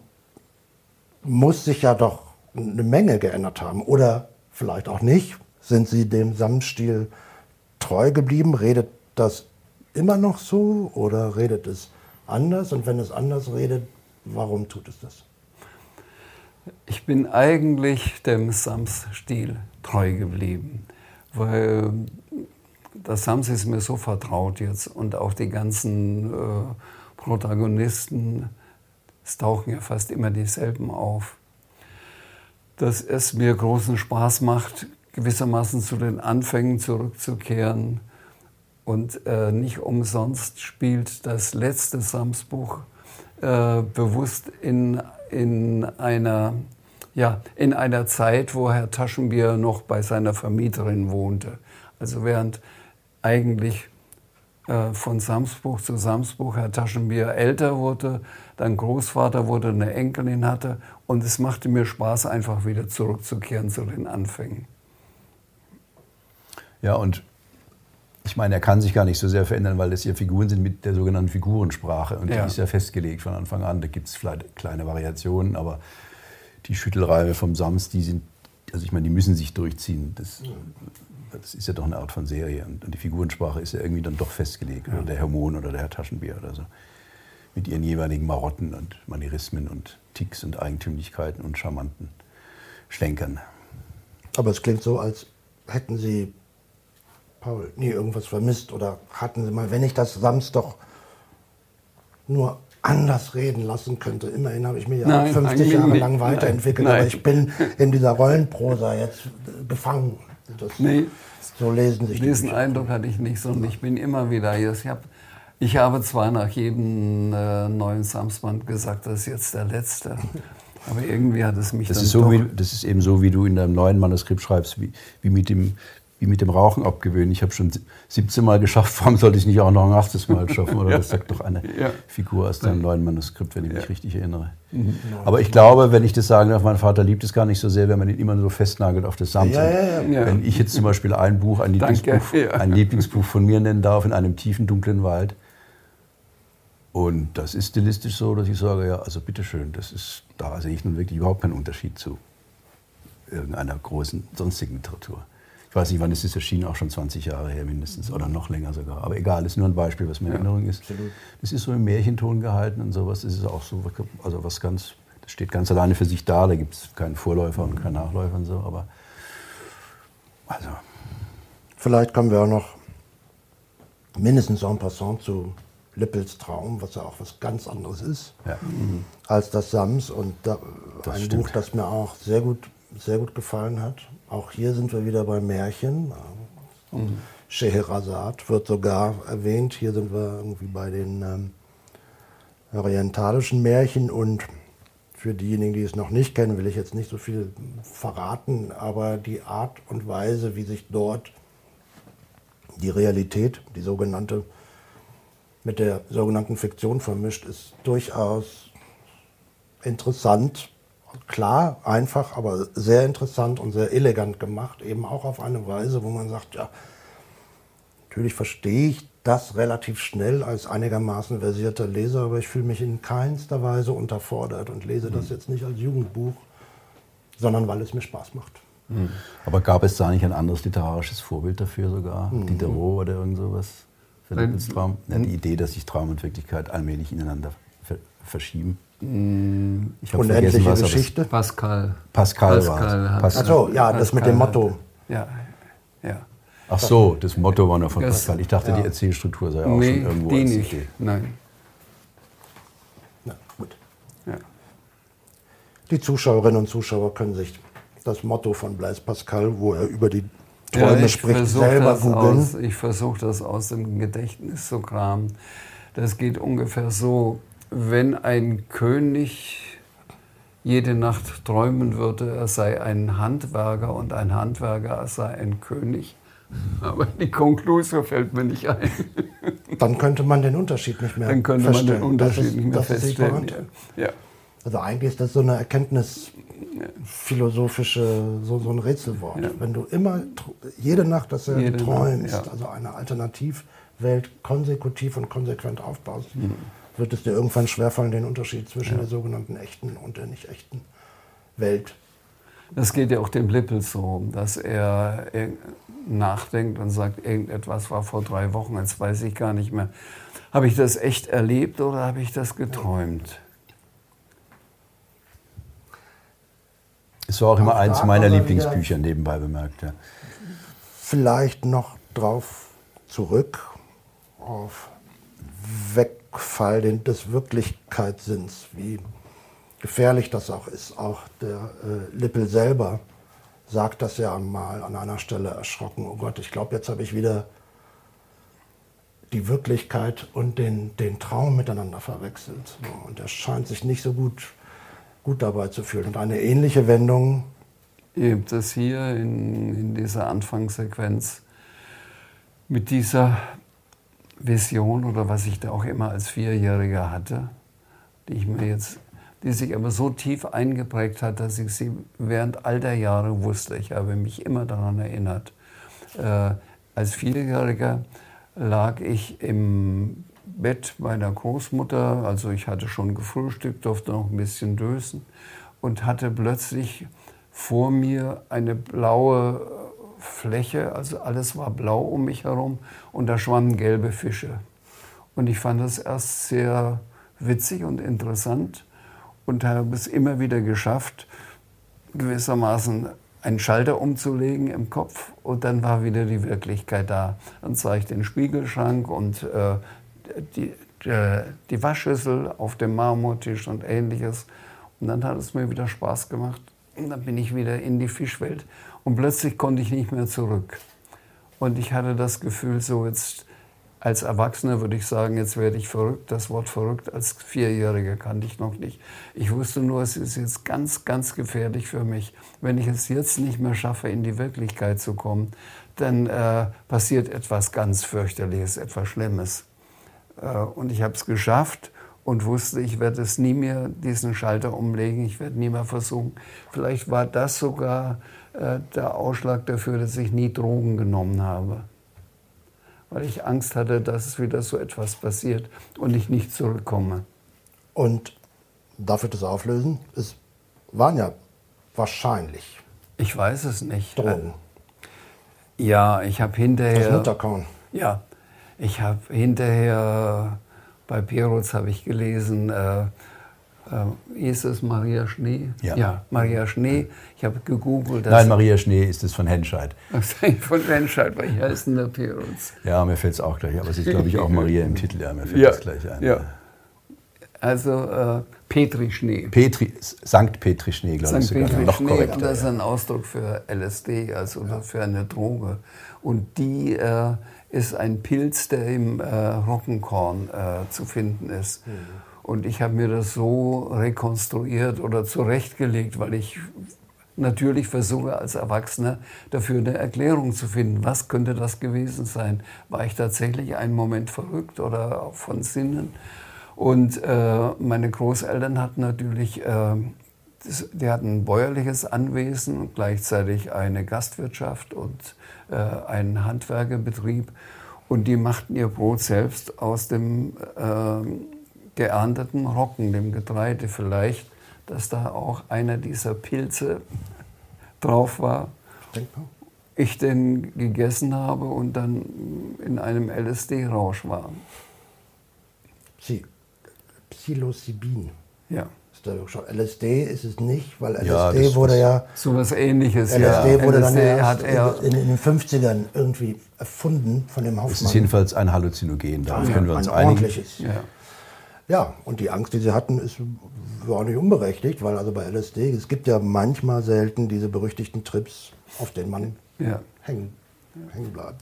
muss sich ja doch eine Menge geändert haben. Oder vielleicht auch nicht. Sind Sie dem Sammenstil treu geblieben? Redet das immer noch so oder redet es anders? Und wenn es anders redet, warum tut es das? Ich bin eigentlich dem Sams-Stil treu geblieben, weil das Sams ist mir so vertraut jetzt und auch die ganzen äh, Protagonisten, es tauchen ja fast immer dieselben auf, dass es mir großen Spaß macht, gewissermaßen zu den Anfängen zurückzukehren. Und äh, nicht umsonst spielt das letzte Samsbuch äh, bewusst in, in, einer, ja, in einer Zeit, wo Herr Taschenbier noch bei seiner Vermieterin wohnte. Also während eigentlich äh, von Samsbuch zu Samsbuch Herr Taschenbier älter wurde, dann Großvater wurde, eine Enkelin hatte und es machte mir Spaß, einfach wieder zurückzukehren zu den Anfängen. Ja, und ich meine, er kann sich gar nicht so sehr verändern, weil das hier Figuren sind mit der sogenannten Figurensprache und ja. die ist ja festgelegt von Anfang an. Da gibt es vielleicht kleine Variationen, aber die Schüttelreihe vom Sams, die sind, also ich meine, die müssen sich durchziehen. Das, das ist ja doch eine Art von Serie und, die Figurensprache ist ja irgendwie dann doch festgelegt. Ja. Oder der Herr Mohn oder der Herr Taschenbier oder so. Mit ihren jeweiligen Marotten und Manierismen und Ticks und Eigentümlichkeiten und charmanten Schlenkern. Aber es klingt so, als hätten Sie, Paul, nie irgendwas vermisst oder hatten Sie mal, wenn ich das Sams doch nur anders reden lassen könnte. Immerhin habe ich mich ja Nein, 50 eigentlich Jahre lang weiterentwickelt, Nein, aber nein. ich bin in dieser Rollenprosa jetzt gefangen. Das, Nee. So lesen sich die Diesen Bücher. Eindruck hatte ich nicht, sondern ich bin immer wieder hier. Ich, hab, ich habe zwar nach jedem äh, neuen Samsband gesagt, das ist jetzt der letzte, aber irgendwie hat es mich Das dann ist, so doch... wie, das ist eben so, wie du in deinem neuen Manuskript schreibst, wie, wie, mit, dem, wie mit dem Rauchen abgewöhnen. Ich habe schon 17 Mal geschafft, warum sollte ich nicht auch noch ein achtes Mal schaffen? Oder das sagt doch eine Ja. Figur aus deinem neuen Manuskript, wenn ich mich richtig erinnere. Mhm. Aber ich glaube, wenn ich das sagen darf, mein Vater liebt es gar nicht so sehr, wenn man ihn immer so festnagelt auf das. Ja. Wenn ich jetzt zum Beispiel ein Buch, ein Lieblingsbuch, ein Lieblingsbuch von mir nennen darf, in einem tiefen, dunklen Wald, und das ist stilistisch so, dass ich sage, ja, also bitteschön, das ist, da sehe ich nun wirklich überhaupt keinen Unterschied zu irgendeiner großen sonstigen Literatur. Ich weiß nicht, wann es ist erschienen, auch schon 20 Jahre her mindestens oder noch länger sogar. Aber egal, ist nur ein Beispiel, was mir in Erinnerung ist. Das ist so im Märchenton gehalten und sowas. Das ist auch so, also was ganz, das steht ganz alleine für sich da. Da gibt es keinen Vorläufer und keinen Nachläufer und so. Aber also, Vielleicht kommen wir auch noch mindestens en passant zu Lippels Traum, was ja auch was ganz anderes ist ja. als das Sams. Und da, Das ein stimmt. Buch, das mir auch sehr gut, sehr gut gefallen hat. Auch hier sind wir wieder bei Märchen. Scheherazade wird sogar erwähnt. Hier sind wir irgendwie bei den ähm, orientalischen Märchen und für diejenigen, die es noch nicht kennen, will ich jetzt nicht so viel verraten, aber die Art und Weise, wie sich dort die Realität, die sogenannte, mit der sogenannten Fiktion vermischt, ist durchaus interessant. Klar, einfach, aber sehr interessant und sehr elegant gemacht. Eben auch auf eine Weise, wo man sagt, ja, natürlich verstehe ich das relativ schnell als einigermaßen versierter Leser, aber ich fühle mich in keinster Weise unterfordert und lese das jetzt nicht als Jugendbuch, sondern weil es mir Spaß macht. Aber gab es da nicht ein anderes literarisches Vorbild dafür sogar? Diderot oder irgend sowas? Für. Lippels Traum? Ja, die Idee, dass sich Traum und Wirklichkeit allmählich ineinander ver verschieben. Ich hab Unendliche was, Geschichte. Pascal. Pascal war Pascal es. hat- Pascal. Ach so, ja, das mit dem Pascal Motto. Ja, ja. Ach so, das Motto war noch von Das- Pascal. Ich dachte, ja. die Erzählstruktur sei auch nee, schon irgendwo die als nicht. Idee. Nein. Na, gut. Ja. Die Zuschauerinnen und Zuschauer können sich das Motto von Blaise Pascal, wo er über die Ja, Träume ich spricht, selber googeln. aus- Ich versuche das aus dem Gedächtnis zu kramen. Das geht ungefähr so, wenn ein König jede Nacht träumen würde, er sei ein Handwerker und ein Handwerker er sei ein König. Aber die Konklusion fällt mir nicht ein. Dann könnte man den Unterschied nicht mehr Dann könnte man den. Unterschied ist, nicht mehr ist feststellen. Ja. Also eigentlich ist das so eine Erkenntnis, philosophische, so, so ein Rätselwort. Ja. Wenn du immer, jede Nacht Jede Nacht, träumst, ja. also eine Alternativwelt konsekutiv und konsequent aufbaust, Mhm. Wird es dir irgendwann schwerfallen, den Unterschied zwischen der sogenannten echten und der nicht echten Welt. Das geht ja auch dem Lippel so, dass er nachdenkt und sagt, irgendetwas war vor drei Wochen, jetzt weiß ich gar nicht mehr. Habe ich das echt erlebt oder habe ich das geträumt? Es war auch immer eins meiner Lieblingsbücher, nebenbei bemerkt. Ja. vielleicht noch drauf zurück auf Wegfall den- des Wirklichkeitssinns, wie gefährlich das auch ist. Auch der äh, Lippel selber sagt das ja mal an einer Stelle erschrocken, oh Gott, ich glaube, jetzt habe ich wieder die Wirklichkeit und den, den Traum miteinander verwechselt. Und er scheint sich nicht so gut, gut dabei zu fühlen. Und eine ähnliche Wendung Eben das hier in, in dieser Anfangssequenz mit dieser Vision oder was ich da auch immer als Vierjähriger hatte, die ich mir jetzt, die sich aber so tief eingeprägt hat, dass ich sie während all der Jahre wusste. Ich habe mich immer daran erinnert. Äh, als Vierjähriger lag ich im Bett meiner Großmutter, also ich hatte schon gefrühstückt, durfte noch ein bisschen dösen und hatte plötzlich vor mir eine blaue Fläche, also alles war blau um mich herum und da schwammen gelbe Fische. Und ich fand das erst sehr witzig und interessant und habe es immer wieder geschafft, gewissermaßen einen Schalter umzulegen im Kopf und dann war wieder die Wirklichkeit da. Dann sah ich den Spiegelschrank und äh, die äh, die Waschschüssel auf dem Marmortisch und ähnliches. Und dann hat es mir wieder Spaß gemacht. Und dann bin ich wieder in die Fischwelt. Und plötzlich konnte ich nicht mehr zurück. Und ich hatte das Gefühl, so jetzt als Erwachsener würde ich sagen, jetzt werde ich verrückt. Das Wort verrückt als Vierjähriger kannte ich noch nicht. Ich wusste nur, es ist jetzt ganz, ganz gefährlich für mich. Wenn ich es jetzt nicht mehr schaffe, in die Wirklichkeit zu kommen, dann äh, passiert etwas ganz fürchterliches, etwas Schlimmes. Äh, und ich habe es geschafft und wusste, ich werde es nie mehr diesen Schalter umlegen, ich werde nie mehr versuchen. Vielleicht war das sogar der Ausschlag dafür, dass ich nie Drogen genommen habe weil ich Angst hatte, dass wieder so etwas passiert und ich nicht zurückkomme. Und darf ich das auflösen? Es waren ja wahrscheinlich. Ich weiß es nicht. Drogen. Ja, ich habe hinterher. Das Mutterkorn. Ja, ich habe hinterher bei Perutz habe ich gelesen, äh, äh, ist es Maria Schnee? Ja. ja Maria Schnee. Ich habe gegoogelt. Nein, Maria Schnee ist es von Henscheid. von Henscheid, weil ich heiße in der Perutz. Ja, mir fällt es auch gleich. Aber es ist, glaube ich, auch Maria im Titel. Ja, mir fällt ja. das gleich ein. Ja. Also äh, Petri Schnee. Petri, Sankt Petri Schnee, glaube ich sogar. Petri noch Schnee, korrekter. Und das ist ein Ausdruck für LSD, also ja. für eine Droge. Und die äh, ist ein Pilz, der im äh, Roggenkorn äh, zu finden ist. Mhm. Und ich habe mir das so rekonstruiert oder zurechtgelegt, weil ich natürlich versuche als Erwachsener dafür eine Erklärung zu finden. Was könnte das gewesen sein? War ich tatsächlich einen Moment verrückt oder von Sinnen? Und äh, meine Großeltern hatten natürlich, äh, die hatten ein bäuerliches Anwesen und gleichzeitig eine Gastwirtschaft und äh, einen Handwerkerbetrieb. Und die machten ihr Brot selbst aus dem äh, geernteten Roggen, dem Getreide vielleicht, dass da auch einer dieser Pilze drauf war. Denkbar. Ich den gegessen habe und dann in einem LSD-Rausch war. Psilocybin. Ja. LSD ist es nicht, weil LSD ja, wurde ja. So was ähnliches, LSD ja. wurde LSD dann hat er in, in, den 50ern irgendwie erfunden von dem Hauptmann. Es ist jedenfalls ein Halluzinogen, darauf ja, können wir uns ein einigen. Ordentliches. Ja. Ja, und die Angst, die sie hatten, ist, war nicht unberechtigt, weil also bei LSD, es gibt ja manchmal selten diese berüchtigten Trips, auf denen man ja. hängen, hängen bleibt.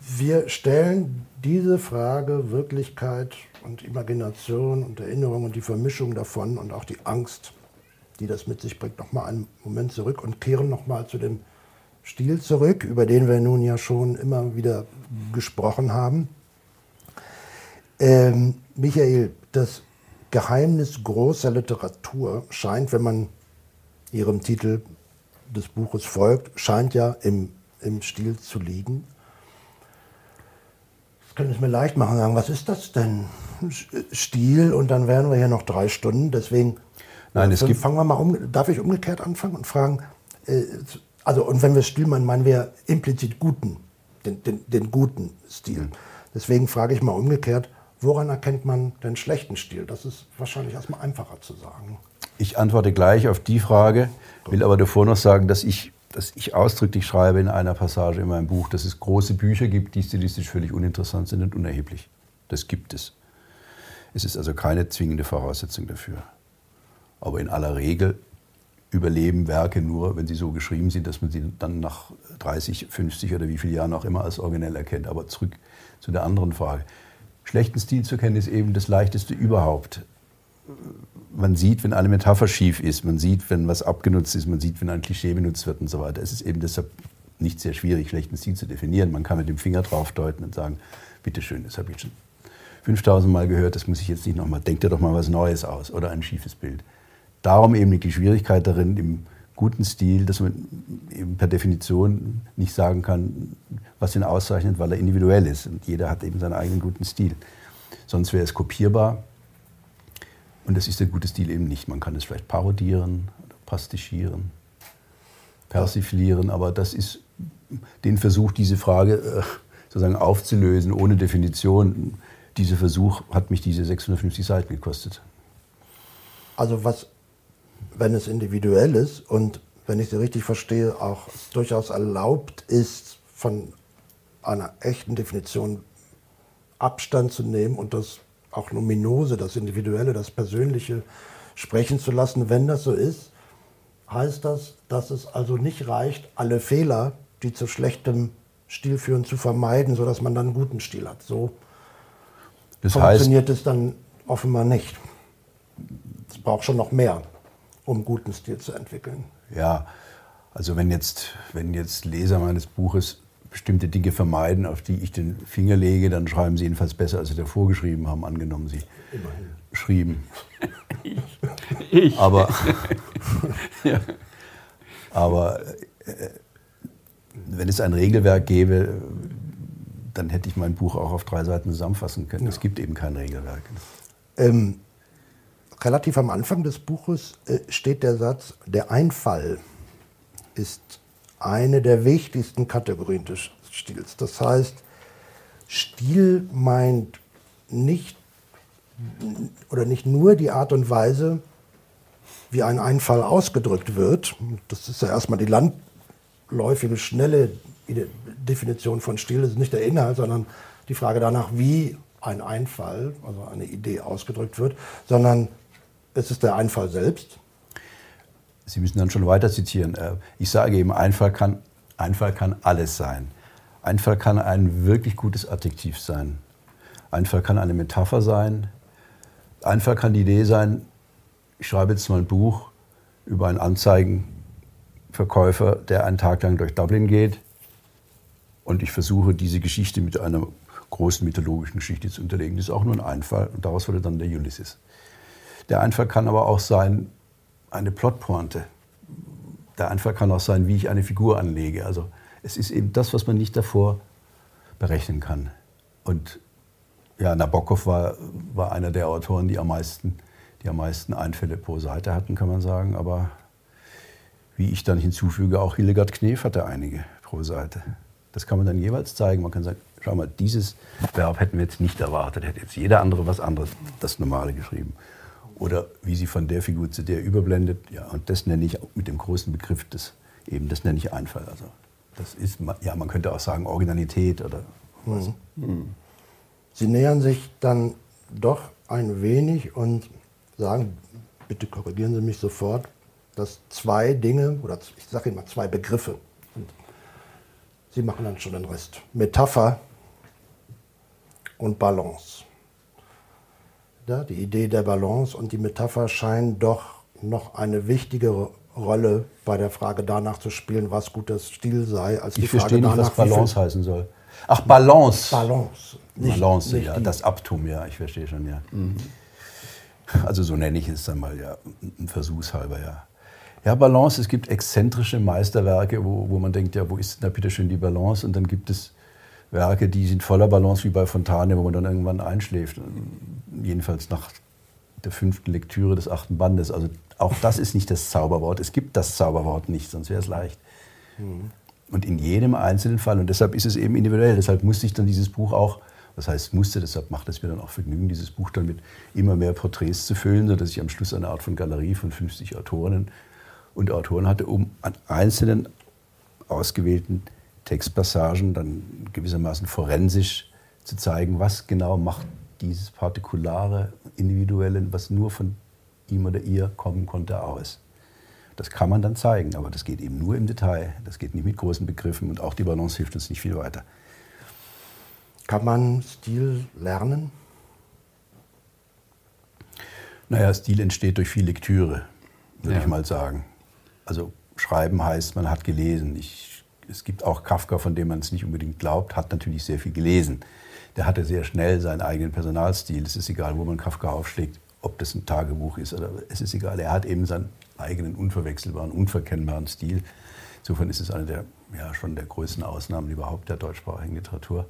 Wir stellen diese Frage Wirklichkeit und Imagination und Erinnerung und die Vermischung davon und auch die Angst, die das mit sich bringt, nochmal einen Moment zurück und kehren nochmal zu dem Stil zurück, über den wir nun ja schon immer wieder gesprochen haben. Ähm, Michael, das Geheimnis großer Literatur scheint, wenn man Ihrem Titel des Buches folgt, scheint ja im, im Stil zu liegen. Das können es mir leicht machen, sagen, was ist das denn? Stil und dann wären wir hier noch drei Stunden. Deswegen Nein, es fangen wir mal um. Darf ich umgekehrt anfangen und fragen? Äh, also und wenn wir Stil meinen, meinen wir implizit guten, den, den, den guten Stil. Mhm. Deswegen frage ich mal umgekehrt: Woran erkennt man den schlechten Stil? Das ist wahrscheinlich erstmal einfacher zu sagen. Ich antworte gleich auf die Frage, will aber davor noch sagen, dass ich, dass ich ausdrücklich schreibe in einer Passage in meinem Buch, dass es große Bücher gibt, die stilistisch völlig uninteressant sind und unerheblich. Das gibt es. Es ist also keine zwingende Voraussetzung dafür. Aber in aller Regel überleben Werke nur, wenn sie so geschrieben sind, dass man sie dann nach 30, 50 oder wie viele Jahren auch immer als originell erkennt. Aber zurück zu der anderen Frage schlechten Stil zu kennen, ist eben das Leichteste überhaupt. Man sieht, wenn eine Metapher schief ist, man sieht, wenn was abgenutzt ist, man sieht, wenn ein Klischee benutzt wird und so weiter. Es ist eben deshalb nicht sehr schwierig, schlechten Stil zu definieren. Man kann mit dem Finger drauf deuten und sagen, bitteschön, das habe ich schon 5000 Mal gehört, das muss ich jetzt nicht nochmal, denkt dir doch mal was Neues aus oder ein schiefes Bild. Darum eben die Schwierigkeit darin, im guten Stil, dass man eben per Definition nicht sagen kann, was ihn auszeichnet, weil er individuell ist. Und jeder hat eben seinen eigenen guten Stil. Sonst wäre es kopierbar. Und das ist der gute Stil eben nicht. Man kann es vielleicht parodieren, pastischieren, persiflieren, aber das ist den Versuch, diese Frage äh, sozusagen aufzulösen ohne Definition. Dieser Versuch hat mich diese 650 Seiten gekostet. Also was wenn es individuell ist und wenn ich Sie richtig verstehe, auch durchaus erlaubt ist, von einer echten Definition Abstand zu nehmen und das auch Numinose, das Individuelle, das Persönliche sprechen zu lassen. Wenn das so ist, heißt das, dass es also nicht reicht, alle Fehler, die zu schlechtem Stil führen, zu vermeiden, sodass man dann einen guten Stil hat. So das funktioniert heißt, es dann offenbar nicht. Es braucht schon noch mehr, um einen guten Stil zu entwickeln. Ja, also wenn jetzt, wenn jetzt Leser meines Buches bestimmte Dinge vermeiden, auf die ich den Finger lege, dann schreiben sie jedenfalls besser, als sie davor geschrieben haben, angenommen sie Immerhin. schrieben. Ich. ich. Aber, ja. aber äh, wenn es ein Regelwerk gäbe, dann hätte ich mein Buch auch auf drei Seiten zusammenfassen können. Ja. Es gibt eben kein Regelwerk. Ähm, relativ am Anfang des Buches äh, steht der Satz, der Einfall ist eine der wichtigsten Kategorien des Stils. Das heißt, Stil meint nicht oder nicht nur die Art und Weise, wie ein Einfall ausgedrückt wird. Das ist ja erstmal die landläufige, schnelle Definition von Stil. Das ist nicht der Inhalt, sondern die Frage danach, wie ein Einfall, also eine Idee ausgedrückt wird, sondern es ist der Einfall selbst. Sie müssen dann schon weiter zitieren. Äh, ich sage eben, Einfall kann, Einfall kann alles sein. Einfall kann ein wirklich gutes Adjektiv sein. Einfall kann eine Metapher sein. Einfall kann die Idee sein, ich schreibe jetzt mal ein Buch über einen Anzeigenverkäufer, der einen Tag lang durch Dublin geht. Und ich versuche, diese Geschichte mit einer großen mythologischen Geschichte zu unterlegen. Das ist auch nur ein Einfall. Und daraus wurde dann der Ulysses. Der Einfall kann aber auch sein, eine Plotpointe. Der Einfall kann auch sein, wie ich eine Figur anlege. Also es ist eben das, was man nicht davor berechnen kann. Und ja, Nabokov war, war einer der Autoren, die am, meisten, die am meisten Einfälle pro Seite hatten, kann man sagen. Aber wie ich dann hinzufüge, auch Hildegard Knef hatte einige pro Seite. Das kann man dann jeweils zeigen. Man kann sagen, schau mal, dieses Verb hätten wir jetzt nicht erwartet, hätte jetzt jeder andere was anderes, das Normale geschrieben. Oder wie sie von der Figur zu der überblendet. Ja, und das nenne ich mit dem großen Begriff des eben, das nenne ich Einfall. Also das ist, ja, man könnte auch sagen Originalität oder was. Mhm. mhm. Sie nähern sich dann doch ein wenig und sagen, bitte korrigieren Sie mich sofort, dass zwei Dinge, oder ich sage immer zwei Begriffe, und Sie machen dann schon den Rest, Metapher und Balance. Ja, die Idee der Balance und die Metapher scheinen doch noch eine wichtigere Rolle bei der Frage danach zu spielen, was guter Stil sei, als ich die Frage verstehe nicht, danach, was Balance heißen soll. Ach, Balance. Balance. Nicht, Balance, nicht ja. Die. Das Abtum, ja, ich verstehe schon, ja. Mhm. Also so nenne ich es dann mal, ja, ein Versuchshalber, ja. Ja, Balance, es gibt exzentrische Meisterwerke, wo, wo man denkt, ja, wo ist da bitte schön die Balance? Und dann gibt es Werke, die sind voller Balance wie bei Fontane, wo man dann irgendwann einschläft. Jedenfalls nach der fünften Lektüre des achten Bandes. Also auch das ist nicht das Zauberwort. Es gibt das Zauberwort nicht, sonst wäre es leicht. Mhm. Und in jedem einzelnen Fall, und deshalb ist es eben individuell, deshalb musste ich dann dieses Buch auch, das heißt musste, deshalb macht es mir dann auch Vergnügen, dieses Buch dann mit immer mehr Porträts zu füllen, sodass ich am Schluss eine Art von Galerie von 50 Autorinnen und Autoren hatte, um an einzelnen ausgewählten Textpassagen dann gewissermaßen forensisch zu zeigen, was genau macht dieses partikulare, individuelle, was nur von ihm oder ihr kommen konnte, aus. Das kann man dann zeigen, aber das geht eben nur im Detail. Das geht nicht mit großen Begriffen und auch die Balance hilft uns nicht viel weiter. Kann man Stil lernen? Naja, Stil entsteht durch viel Lektüre, würde ja. ich mal sagen. Also schreiben heißt, man hat gelesen. Ich, es gibt auch Kafka, von dem man es nicht unbedingt glaubt, hat natürlich sehr viel gelesen. Der hatte sehr schnell seinen eigenen Personalstil. Es ist egal, wo man Kafka aufschlägt, ob das ein Tagebuch ist oder es ist egal. Er hat eben seinen eigenen, unverwechselbaren, unverkennbaren Stil. Insofern ist es eine der, ja, schon der größten Ausnahmen überhaupt der deutschsprachigen Literatur.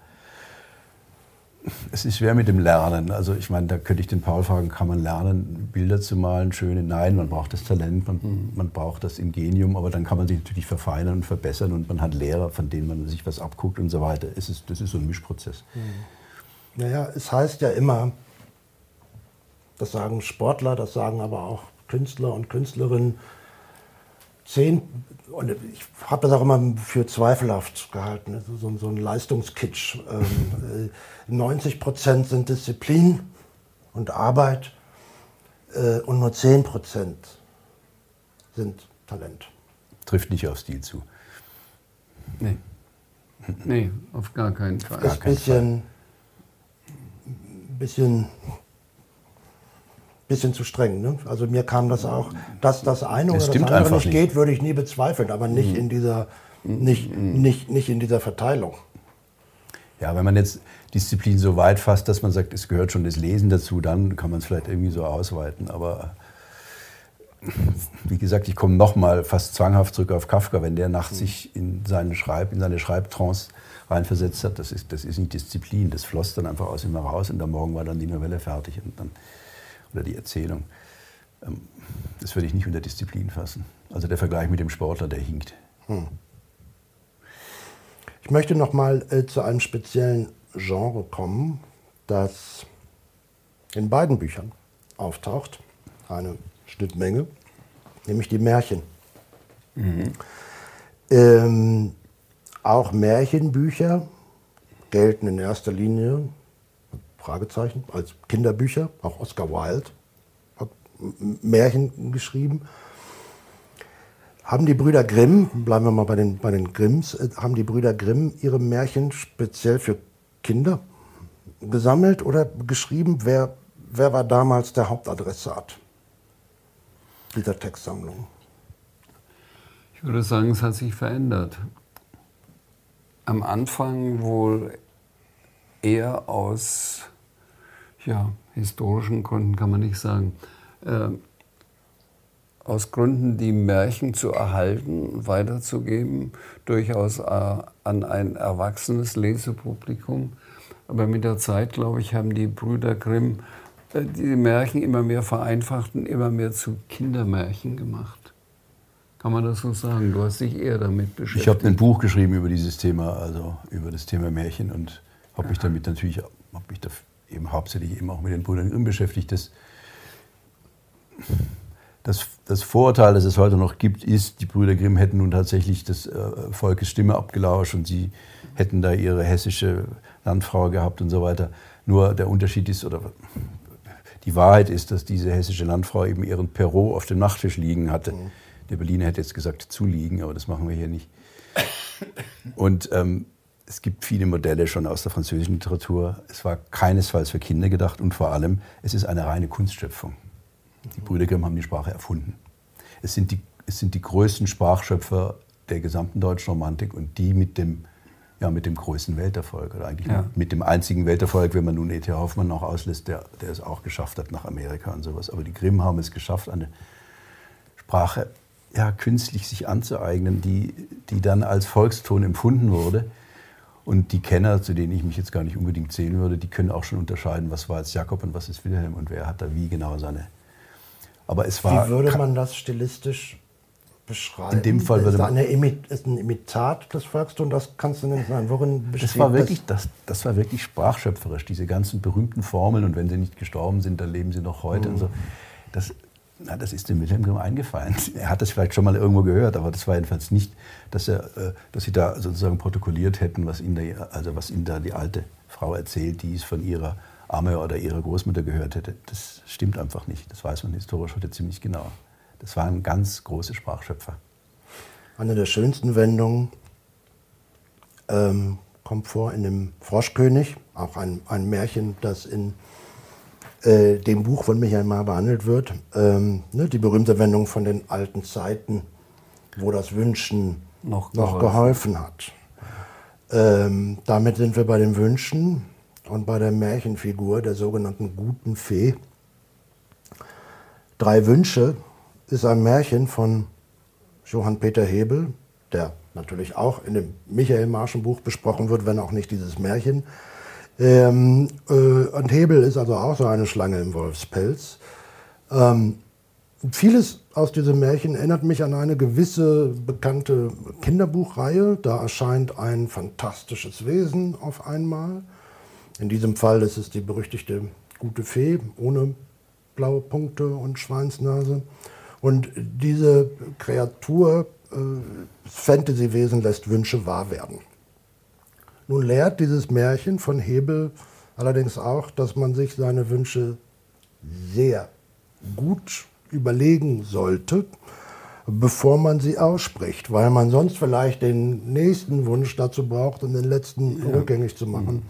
Es ist schwer mit dem Lernen. Also ich meine, da könnte ich den Paul fragen, kann man lernen, Bilder zu malen, schöne? Nein, man braucht das Talent, man, mhm. man braucht das Ingenium, aber dann kann man sich natürlich verfeinern und verbessern und man hat Lehrer, von denen man sich was abguckt und so weiter. Es ist, das ist so ein Mischprozess. Mhm. Naja, es heißt ja immer, das sagen Sportler, das sagen aber auch Künstler und Künstlerinnen, zehn, und ich habe das auch immer für zweifelhaft gehalten, also so, so ein Leistungskitsch. Ähm, 90 äh, Prozent sind Disziplin und Arbeit äh, und nur 10 Prozent sind Talent. Trifft nicht auf Stil zu. Nee. Nee, auf gar keinen Fall. Ist ein bisschen, bisschen, bisschen zu streng. Ne? Also mir kam das auch, dass das eine Das oder das andere nicht nicht. geht, würde ich nie bezweifeln, aber nicht in dieser, nicht, nicht, nicht in dieser Verteilung. Ja, wenn man jetzt Disziplin so weit fasst, dass man sagt, es gehört schon das Lesen dazu, dann kann man es vielleicht irgendwie so ausweiten. Aber wie gesagt, ich komme nochmal fast zwanghaft zurück auf Kafka, wenn der nachts sich in, seinen Schreib, in seine Schreibtrance reinversetzt hat. Das ist, das ist nicht Disziplin, das floss dann einfach aus ihm heraus und am Morgen war dann die Novelle fertig und dann, oder die Erzählung. Ähm, Das würde ich nicht unter Disziplin fassen. Also der Vergleich mit dem Sportler, der hinkt. Ich möchte noch mal äh, zu einem speziellen Genre kommen, das in beiden Büchern auftaucht. Eine Schnittmenge, nämlich die Märchen. Ähm, auch Märchenbücher gelten in erster Linie, Fragezeichen, als Kinderbücher. Auch Oscar Wilde hat Märchen geschrieben. Haben die Brüder Grimm, bleiben wir mal bei den, bei den Grimms, äh, haben die Brüder Grimm ihre Märchen speziell für Kinder gesammelt oder geschrieben? Wer, wer war damals der Hauptadressat dieser Textsammlung? Ich würde sagen, es hat sich verändert. Am Anfang wohl eher aus ja, historischen Gründen, kann man nicht sagen. Äh, aus Gründen, die Märchen zu erhalten weiterzugeben, durchaus äh, an ein erwachsenes Lesepublikum. Aber mit der Zeit, glaube ich, haben die Brüder Grimm äh, diese Märchen immer mehr vereinfacht und immer mehr zu Kindermärchen gemacht. Kann man das so sagen? Du hast dich eher damit beschäftigt. Ich habe ein Buch geschrieben über dieses Thema, also über das Thema Märchen und habe mich damit natürlich, habe mich da eben hauptsächlich eben auch mit den Brüdern Grimm beschäftigt. Das, das, das Vorurteil, das es heute noch gibt, ist, die Brüder Grimm hätten nun tatsächlich des äh, Volkes Stimme abgelauscht und sie hätten da ihre hessische Landfrau gehabt und so weiter. Nur der Unterschied ist, oder die Wahrheit ist, dass diese hessische Landfrau eben ihren Perrault auf dem Nachttisch liegen hatte. Der Berliner hätte jetzt gesagt zu liegen, aber das machen wir hier nicht. Und ähm, es gibt viele Modelle schon aus der französischen Literatur. Es war keinesfalls für Kinder gedacht und vor allem, es ist eine reine Kunstschöpfung. Die Brüder Grimm haben die Sprache erfunden. Es sind die, es sind die größten Sprachschöpfer der gesamten deutschen Romantik und die mit dem, ja, mit dem größten Welterfolg. Oder eigentlich Ja. mit dem einzigen Welterfolg, wenn man nun E.T. Hoffmann noch auslässt, der, der es auch geschafft hat nach Amerika und sowas. Aber die Grimm haben es geschafft, eine Sprache ja, künstlich sich anzueignen, die, die dann als Volkston empfunden wurde. Und die Kenner, zu denen ich mich jetzt gar nicht unbedingt zählen würde, die können auch schon unterscheiden, was war jetzt Jakob und was ist Wilhelm und wer hat da wie genau seine. Aber es war. Wie würde man das stilistisch beschreiben? In dem Fall würde man- eine ist ein Imitat des Volkstons, das kannst du nicht sagen. Worin besteht Das war, wirklich, das, das war wirklich sprachschöpferisch, diese ganzen berühmten Formeln. Und wenn sie nicht gestorben sind, dann leben sie noch heute und so. Das, na, das ist dem Wilhelm Grimm eingefallen. Er hat das vielleicht schon mal irgendwo gehört, aber das war jedenfalls nicht, dass, er, äh, dass sie da sozusagen protokolliert hätten, was ihnen, da, also was ihnen da die alte Frau erzählt, die es von ihrer Amme oder ihrer Großmutter gehört hätte. Das stimmt einfach nicht. Das weiß man historisch heute ziemlich genau. Das waren ganz große Sprachschöpfer. Eine der schönsten Wendungen ähm, kommt vor in dem Froschkönig, auch ein, ein Märchen, das in äh, dem Buch von Michael Mahr behandelt wird. Ähm, ne, die berühmte Wendung von den alten Zeiten, wo das Wünschen Noch noch geholfen. geholfen hat. Ähm, damit sind wir bei den Wünschen und bei der Märchenfigur der sogenannten guten Fee. Drei Wünsche ist ein Märchen von Johann Peter Hebel, der natürlich auch in dem Michael Marschen Buch besprochen wird, wenn auch nicht dieses Märchen. Ähm, äh, und Hebel ist also auch so eine Schlange im Wolfspelz. Ähm, vieles aus diesem Märchen erinnert mich an eine gewisse bekannte Kinderbuchreihe. Da erscheint ein fantastisches Wesen auf einmal. In diesem Fall ist es die berüchtigte gute Fee ohne blaue Punkte und Schweinsnase. Und diese Kreatur, äh, Fantasy-Wesen, lässt Wünsche wahr werden. Nun lehrt dieses Märchen von Hebel allerdings auch, dass man sich seine Wünsche sehr gut überlegen sollte, bevor man sie ausspricht, weil man sonst vielleicht den nächsten Wunsch dazu braucht, um den letzten ja. rückgängig zu machen.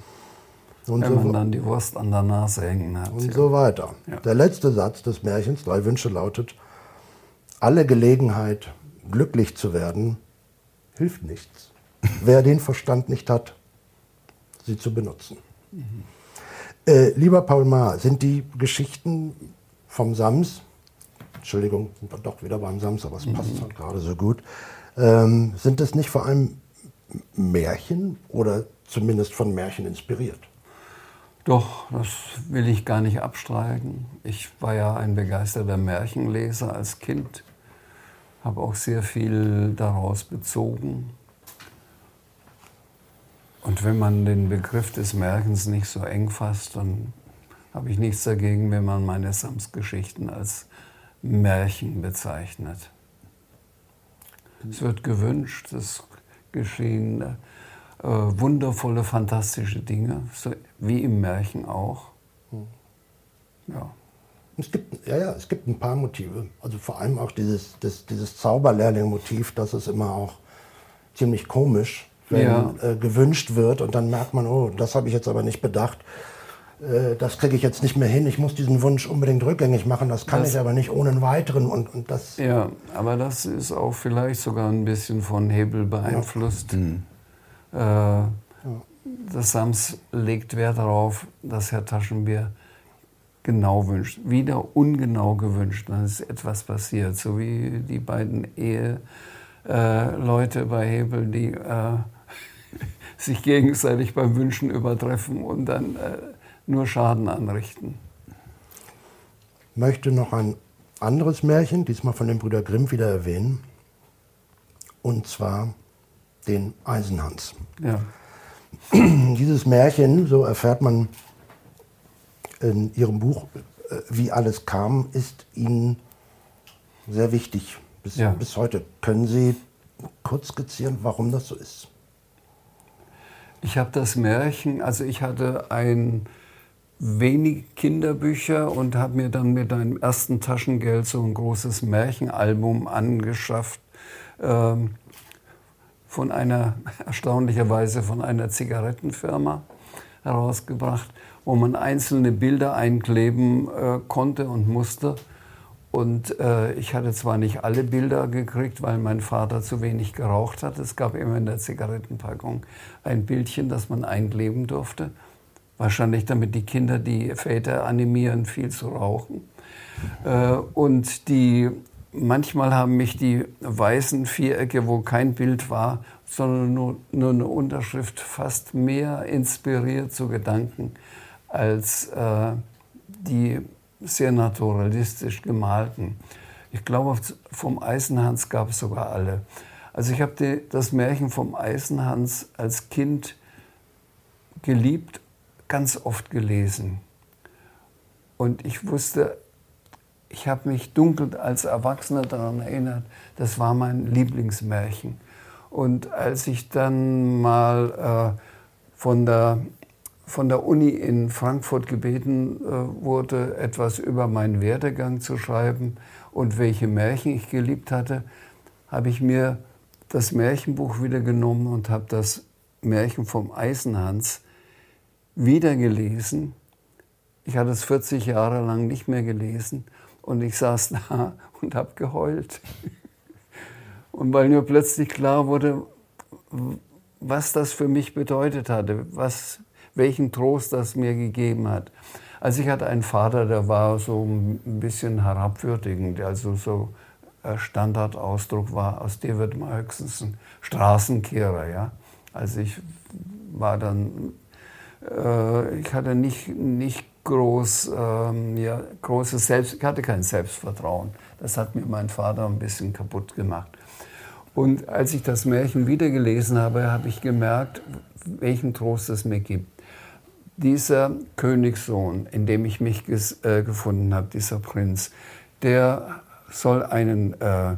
Mhm. Und Wenn so man dann die Wurst an der Nase hängen hat. Und ja. so weiter. Ja. Der letzte Satz des Märchens, drei Wünsche, lautet, alle Gelegenheit, glücklich zu werden, hilft nichts. Wer den Verstand nicht hat, sie zu benutzen. Mhm. Äh, lieber Paul Maar, sind die Geschichten vom Sams, Entschuldigung, sind wir doch wieder beim Sams, aber es mhm. passt halt gerade so gut, ähm, sind es nicht vor allem Märchen oder zumindest von Märchen inspiriert? Doch, das will ich gar nicht abstreiten. Ich war ja ein begeisterter Märchenleser als Kind, habe auch sehr viel daraus bezogen. Und wenn man den Begriff des Märchens nicht so eng fasst, dann habe ich nichts dagegen, wenn man meine Sams-Geschichten als Märchen bezeichnet. Es wird gewünscht, es geschehen äh, wundervolle, fantastische Dinge, so wie im Märchen auch. Hm. Ja. Es gibt, ja, ja, es gibt ein paar Motive. Also vor allem auch dieses, das, dieses Zauberlehrling-Motiv, das ist immer auch ziemlich komisch wenn ja. äh, gewünscht wird und dann merkt man, oh, das habe ich jetzt aber nicht bedacht. Äh, das kriege ich jetzt nicht mehr hin. Ich muss diesen Wunsch unbedingt rückgängig machen. Das kann das, ich aber nicht ohne einen weiteren. Und, und das ja, aber das ist auch vielleicht sogar ein bisschen von Hebel beeinflusst. Ja. Mhm. Äh, ja. Das Sams legt Wert darauf, dass Herr Taschenbier genau wünscht. Wieder ungenau gewünscht. Dann ist etwas passiert. So wie die beiden Eheleute bei Hebel, die äh, sich gegenseitig beim Wünschen übertreffen und dann äh, nur Schaden anrichten. Ich möchte noch ein anderes Märchen, diesmal von den Brüder Grimm, wieder erwähnen. Und zwar den Eisenhans. Ja. Dieses Märchen, so erfährt man in ihrem Buch, äh, wie alles kam, ist ihnen sehr wichtig. Bis, ja. bis heute. Können Sie kurz skizzieren, warum das so ist? Ich habe das Märchen, also ich hatte ein wenig Kinderbücher und habe mir dann mit einem ersten Taschengeld so ein großes Märchenalbum angeschafft. Ähm, von einer, erstaunlicherweise von einer Zigarettenfirma herausgebracht, wo man einzelne Bilder einkleben äh, konnte und musste. Und äh, ich hatte zwar nicht alle Bilder gekriegt, weil mein Vater zu wenig geraucht hat. Es gab immer in der Zigarettenpackung ein Bildchen, das man einkleben durfte. Wahrscheinlich damit die Kinder die Väter animieren, viel zu rauchen. Äh, und die, manchmal haben mich die weißen Vierecke, wo kein Bild war, sondern nur, nur eine Unterschrift, fast mehr inspiriert zu Gedanken als äh, die sehr naturalistisch gemalten. Ich glaube, vom Eisenhans gab es sogar alle. Also ich habe das Märchen vom Eisenhans als Kind geliebt, ganz oft gelesen. Und ich wusste, ich habe mich dunkel als Erwachsener daran erinnert, das war mein Lieblingsmärchen. Und als ich dann mal äh, von der von der Uni in Frankfurt gebeten äh, wurde, etwas über meinen Werdegang zu schreiben und welche Märchen ich geliebt hatte, habe ich mir das Märchenbuch wieder genommen und habe das Märchen vom Eisenhans wieder gelesen. Ich hatte es 40 Jahre lang nicht mehr gelesen und ich saß da und habe geheult. Und weil mir plötzlich klar wurde, was das für mich bedeutet hatte, was welchen Trost das mir gegeben hat. Also ich hatte einen Vater, der war so ein bisschen herabwürdigend, also so ein Standardausdruck war, aus dir wird man höchstens ein Straßenkehrer. Ja? Also ich war dann, äh, ich hatte nicht, nicht groß, ähm, ja, großes Selbst, ich hatte kein Selbstvertrauen. Das hat mir mein Vater ein bisschen kaputt gemacht. Und als ich das Märchen wieder gelesen habe, habe ich gemerkt, welchen Trost es mir gibt dieser Königssohn, in dem ich mich äh, gefunden habe, dieser Prinz, der soll einen äh,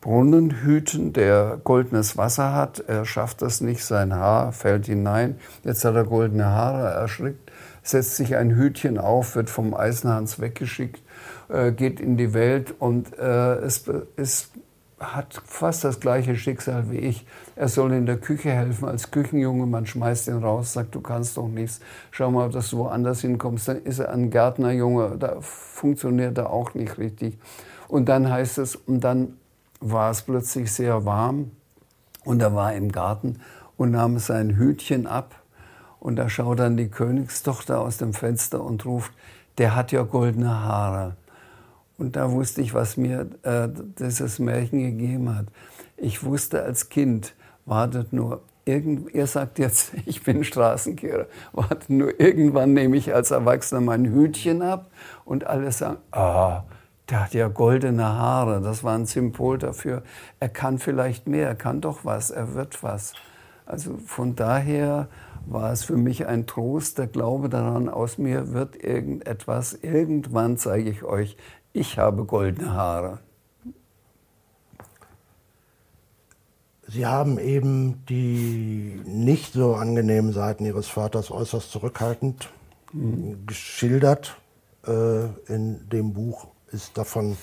Brunnen hüten, der goldenes Wasser hat. Er schafft das nicht, sein Haar fällt hinein. Jetzt hat er goldene Haare, er erschrickt, setzt sich ein Hütchen auf, wird vom Eisenhans weggeschickt, äh, geht in die Welt und äh, es, es hat fast das gleiche Schicksal wie ich. Er soll in der Küche helfen als Küchenjunge. Man schmeißt ihn raus, sagt, du kannst doch nichts. Schau mal, dass du woanders hinkommst. Dann ist er ein Gärtnerjunge. Da funktioniert er auch nicht richtig. Und dann heißt es, und dann war es plötzlich sehr warm und er war im Garten und nahm sein Hütchen ab. Und da schaut dann die Königstochter aus dem Fenster und ruft, der hat ja goldene Haare. Und da wusste ich, was mir äh, dieses Märchen gegeben hat. Ich wusste als Kind, wartet nur, irgend, ihr sagt jetzt, ich bin Straßenkehrer, wartet nur, irgendwann nehme ich als Erwachsener mein Hütchen ab und alle sagen, ah, der hat ja goldene Haare. Das war ein Symbol dafür. Er kann vielleicht mehr, er kann doch was, er wird was. Also von daher war es für mich ein Trost, der Glaube daran, aus mir wird irgendetwas. Irgendwann zeige ich euch, ich habe goldene Haare. Sie haben eben die nicht so angenehmen Seiten Ihres Vaters äußerst zurückhaltend mhm. geschildert. Äh, in dem Buch ist davon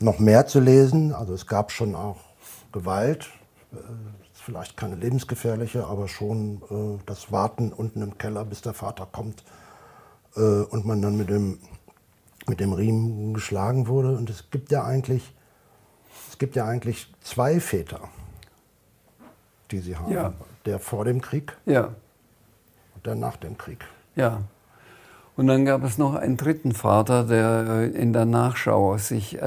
noch mehr zu lesen. Also es gab schon auch Gewalt, äh, vielleicht keine lebensgefährliche, aber schon äh, das Warten unten im Keller, bis der Vater kommt und man dann mit dem mit dem Riemen geschlagen wurde. Und es gibt ja eigentlich, es gibt ja eigentlich zwei Väter, die sie haben. Ja. Der vor dem Krieg ja. und der nach dem Krieg. Ja. Und dann gab es noch einen dritten Vater, der äh, in der Nachschau sich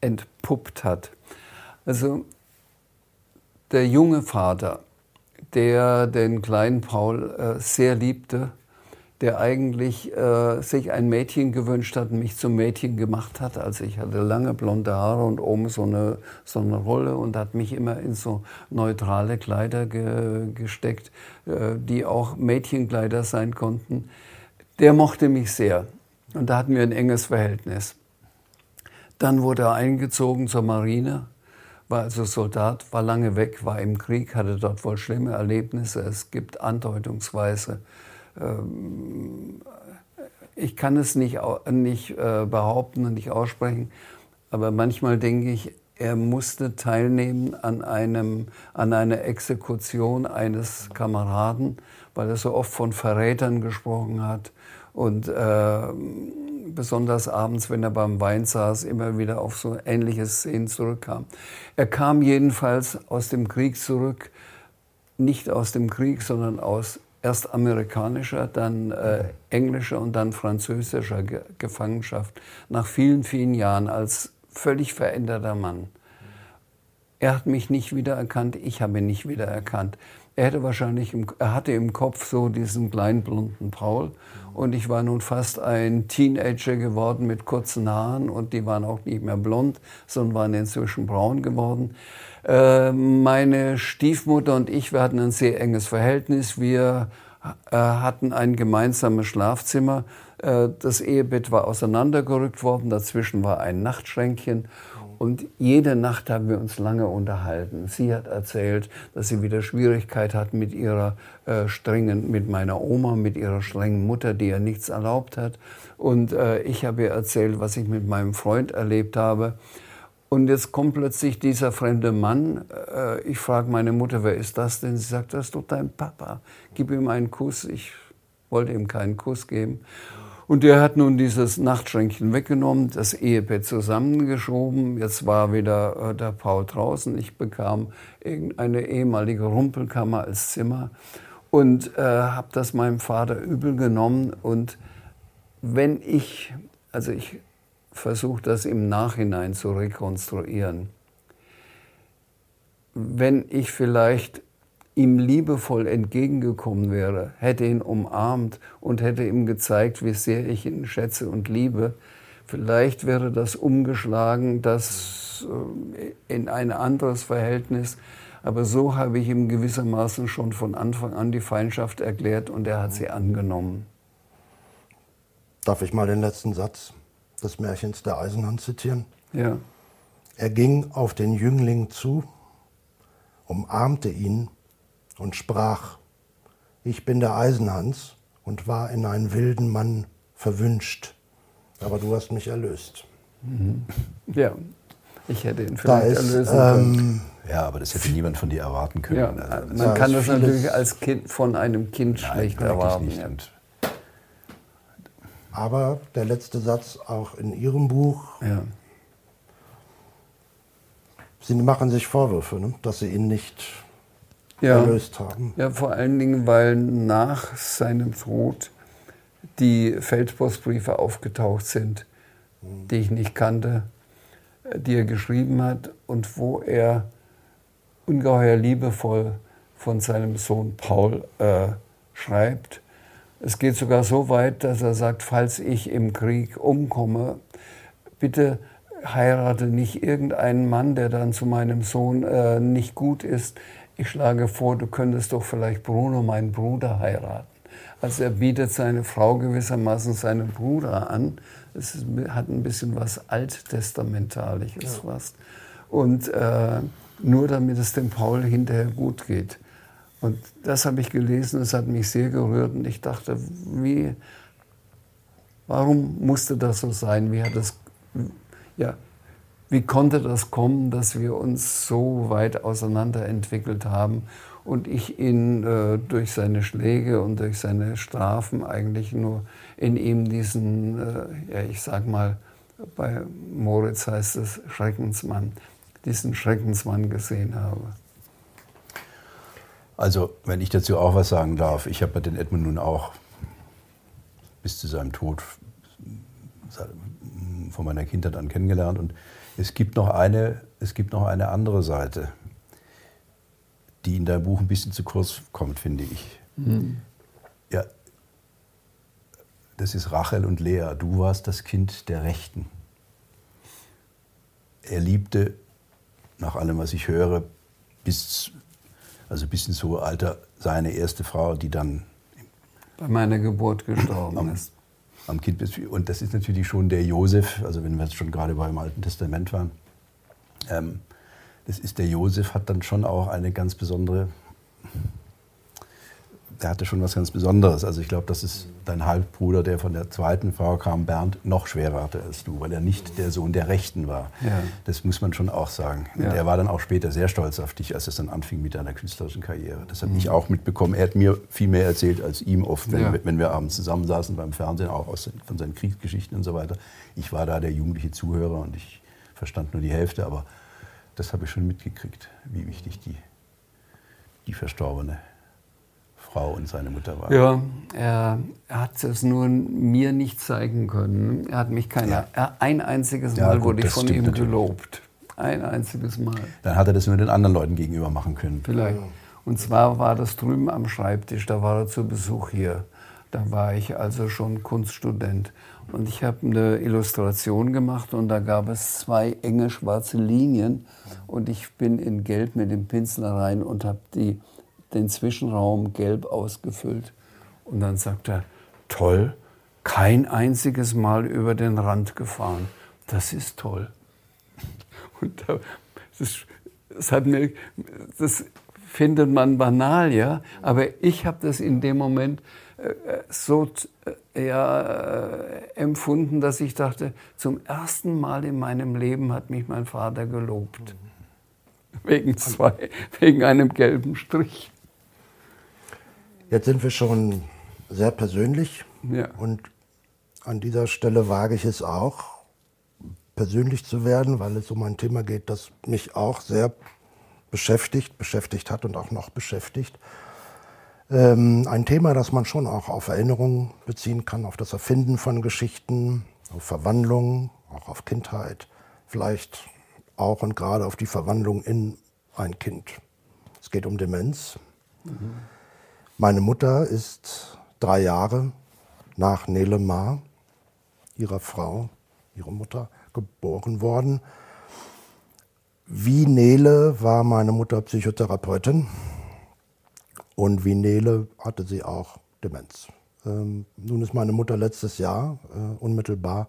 entpuppt hat. Also der junge Vater, der den kleinen Paul äh, sehr liebte, der eigentlich äh, sich ein Mädchen gewünscht hat, mich zum Mädchen gemacht hat. Also ich hatte lange blonde Haare und oben so eine, so eine Rolle und hat mich immer in so neutrale Kleider ge, gesteckt, äh, die auch Mädchenkleider sein konnten. Der mochte mich sehr und da hatten wir ein enges Verhältnis. Dann wurde er eingezogen zur Marine, war also Soldat, war lange weg, war im Krieg, hatte dort wohl schlimme Erlebnisse. Es gibt andeutungsweise ich kann es nicht, nicht äh, behaupten und nicht aussprechen, aber manchmal denke ich, er musste teilnehmen an, einem, an einer Exekution eines Kameraden, weil er so oft von Verrätern gesprochen hat und äh, besonders abends, wenn er beim Wein saß, immer wieder auf so ähnliche Szenen zurückkam. Er kam jedenfalls aus dem Krieg zurück, nicht aus dem Krieg, sondern aus erst amerikanischer, dann äh, englischer und dann französischer Ge Gefangenschaft, nach vielen, vielen Jahren als völlig veränderter Mann. Er hat mich nicht wiedererkannt, ich habe ihn nicht wiedererkannt. Er, hätte wahrscheinlich im, er hatte im Kopf so diesen kleinen blonden Paul und ich war nun fast ein Teenager geworden mit kurzen Haaren und die waren auch nicht mehr blond, sondern waren inzwischen braun geworden. Äh, meine Stiefmutter und ich, wir hatten ein sehr enges Verhältnis. Wir äh, hatten ein gemeinsames Schlafzimmer. Äh, das Ehebett war auseinandergerückt worden, dazwischen war ein Nachtschränkchen. Und jede Nacht haben wir uns lange unterhalten. Sie hat erzählt, dass sie wieder Schwierigkeit hat mit ihrer äh, strengen, mit meiner Oma, mit ihrer strengen Mutter, die ihr nichts erlaubt hat. Und äh, ich habe ihr erzählt, was ich mit meinem Freund erlebt habe. Und jetzt kommt plötzlich dieser fremde Mann. Äh, ich frage meine Mutter, wer ist das denn? Sie sagt, das ist doch dein Papa. Gib ihm einen Kuss. Ich wollte ihm keinen Kuss geben. Und der hat nun dieses Nachtschränkchen weggenommen, das Ehebett zusammengeschoben. Jetzt war wieder äh, der Paul draußen. Ich bekam eine ehemalige Rumpelkammer als Zimmer und äh, habe das meinem Vater übel genommen. Und wenn ich, also ich versucht, das im Nachhinein zu rekonstruieren. Wenn ich vielleicht ihm liebevoll entgegengekommen wäre, hätte ihn umarmt und hätte ihm gezeigt, wie sehr ich ihn schätze und liebe, vielleicht wäre das umgeschlagen, das äh, in ein anderes Verhältnis. Aber so habe ich ihm gewissermaßen schon von Anfang an die Feindschaft erklärt und er hat sie angenommen. Darf ich mal den letzten Satz des Märchens der Eisenhand zitieren. Ja. Er ging auf den Jüngling zu, umarmte ihn und sprach, ich bin der Eisenhans und war in einen wilden Mann verwünscht, aber du hast mich erlöst. Ja, ich hätte ihn vielleicht ist, erlösen können. ähm, Ja, aber das hätte niemand von dir erwarten können. Ja, Also, man kann das vieles- natürlich als Kind von einem Kind nein, schlecht erwarten. nicht. Und aber der letzte Satz auch in Ihrem Buch, Ja. Sie machen sich Vorwürfe, ne? dass Sie ihn nicht Ja. erlöst haben. ja, vor allen Dingen, weil nach seinem Tod die Feldpostbriefe aufgetaucht sind, die ich nicht kannte, die er geschrieben hat und wo er ungeheuer liebevoll von seinem Sohn Paul äh, schreibt. Es geht sogar so weit, dass er sagt, falls ich im Krieg umkomme, bitte heirate nicht irgendeinen Mann, der dann zu meinem Sohn äh, nicht gut ist. Ich schlage vor, du könntest doch vielleicht Bruno, meinen Bruder, heiraten. Also er bietet seine Frau gewissermaßen seinem Bruder an. Es hat ein bisschen was Alttestamentaliches fast. Und äh, nur damit es dem Paul hinterher gut geht. Und das habe ich gelesen, es hat mich sehr gerührt und ich dachte, wie, warum musste das so sein? Wie hat das, ja, wie konnte das kommen, dass wir uns so weit auseinanderentwickelt haben und ich ihn äh, durch seine Schläge und durch seine Strafen eigentlich nur in ihm diesen, äh, ja, ich sag mal, bei Moritz heißt es Schreckensmann, diesen Schreckensmann gesehen habe. Also, wenn ich dazu auch was sagen darf, ich habe den Edmund nun auch bis zu seinem Tod von meiner Kindheit an kennengelernt. Und es gibt noch eine, es gibt noch eine andere Seite, die in deinem Buch ein bisschen zu kurz kommt, finde ich. Ja, das ist Rachel und Lea. Du warst das Kind der Rechten. Er liebte, nach allem, was ich höre, bis, also bis ins hohe Alter seine erste Frau, die dann Bei meiner Geburt gestorben am, ist. am Kind ist. Und das ist natürlich schon der Josef, also wenn wir jetzt schon gerade beim Alten Testament waren, ähm, das ist der Josef, hat dann schon auch eine ganz besondere, der hatte schon was ganz Besonderes. Also ich glaube, dass es dein Halbbruder, der von der zweiten Frau kam, Bernd, noch schwerer hatte als du, weil er nicht der Sohn der Rechten war. Ja. Das muss man schon auch sagen. Und Ja. er war dann auch später sehr stolz auf dich, als es dann anfing mit deiner künstlerischen Karriere. Das habe Mhm. ich auch mitbekommen. Er hat mir viel mehr erzählt als ihm oft, wenn, Ja. wir, wenn wir abends zusammensaßen beim Fernsehen, auch aus, von seinen Kriegsgeschichten und so weiter. Ich war da der jugendliche Zuhörer und ich verstand nur die Hälfte, aber das habe ich schon mitgekriegt, wie wichtig die, die verstorbene Frau und seine Mutter waren. Ja, er, er hat es nur mir nicht zeigen können. Er hat mich kein, Ja. er, ein einziges Ja, Mal gut, wurde ich von ihm gelobt. Ein einziges Mal. Dann hat er das nur den anderen Leuten gegenüber machen können. Vielleicht. Und zwar war das drüben am Schreibtisch, da war er zu Besuch hier. Da war ich also schon Kunststudent. Und ich habe eine Illustration gemacht und da gab es zwei enge schwarze Linien. Und ich bin in Gelb mit dem Pinsel rein und habe den Zwischenraum gelb ausgefüllt. Und dann sagt er, toll, kein einziges Mal über den Rand gefahren. Das ist toll. Und da, das, das, hat mir, das findet man banal, ja, aber ich habe das in dem Moment äh, so äh, ja, äh, empfunden, dass ich dachte, zum ersten Mal in meinem Leben hat mich mein Vater gelobt. Wegen zwei, wegen einem gelben Strich. Jetzt sind wir schon sehr persönlich Ja. und an dieser Stelle wage ich es auch, persönlich zu werden, weil es um ein Thema geht, das mich auch sehr beschäftigt, beschäftigt hat und auch noch beschäftigt. Ähm, ein Thema, das man schon auch auf Erinnerungen beziehen kann, auf das Erfinden von Geschichten, auf Verwandlung, auch auf Kindheit, vielleicht auch und gerade auf die Verwandlung in ein Kind. Es geht um Demenz. Meine Mutter ist drei Jahre nach Nele Maar, ihrer Frau, ihre Mutter, geboren worden. Wie Nele war meine Mutter Psychotherapeutin und wie Nele hatte sie auch Demenz. Ähm, nun ist meine Mutter letztes Jahr äh, unmittelbar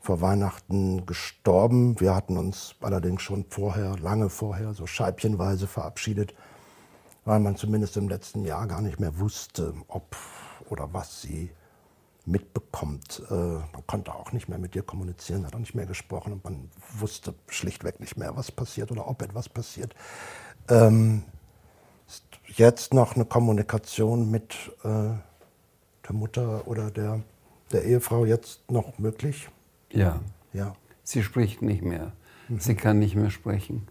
vor Weihnachten gestorben. Wir hatten uns allerdings schon vorher, lange vorher, so scheibchenweise verabschiedet, weil man zumindest im letzten Jahr gar nicht mehr wusste, ob oder was sie mitbekommt. Äh, man konnte auch nicht mehr mit ihr kommunizieren, hat auch nicht mehr gesprochen und man wusste schlichtweg nicht mehr, was passiert oder ob etwas passiert. Ähm, ist jetzt noch eine Kommunikation mit äh, der Mutter oder der, der Ehefrau jetzt noch möglich? Ja. Ja. Sie spricht nicht mehr. Mhm. Sie kann nicht mehr sprechen.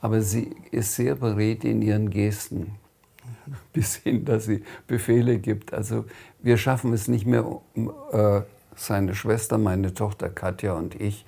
Aber sie ist sehr beredt in ihren Gesten bis hin, dass sie Befehle gibt. Also wir schaffen es nicht mehr, äh, seine Schwester, meine Tochter Katja und ich,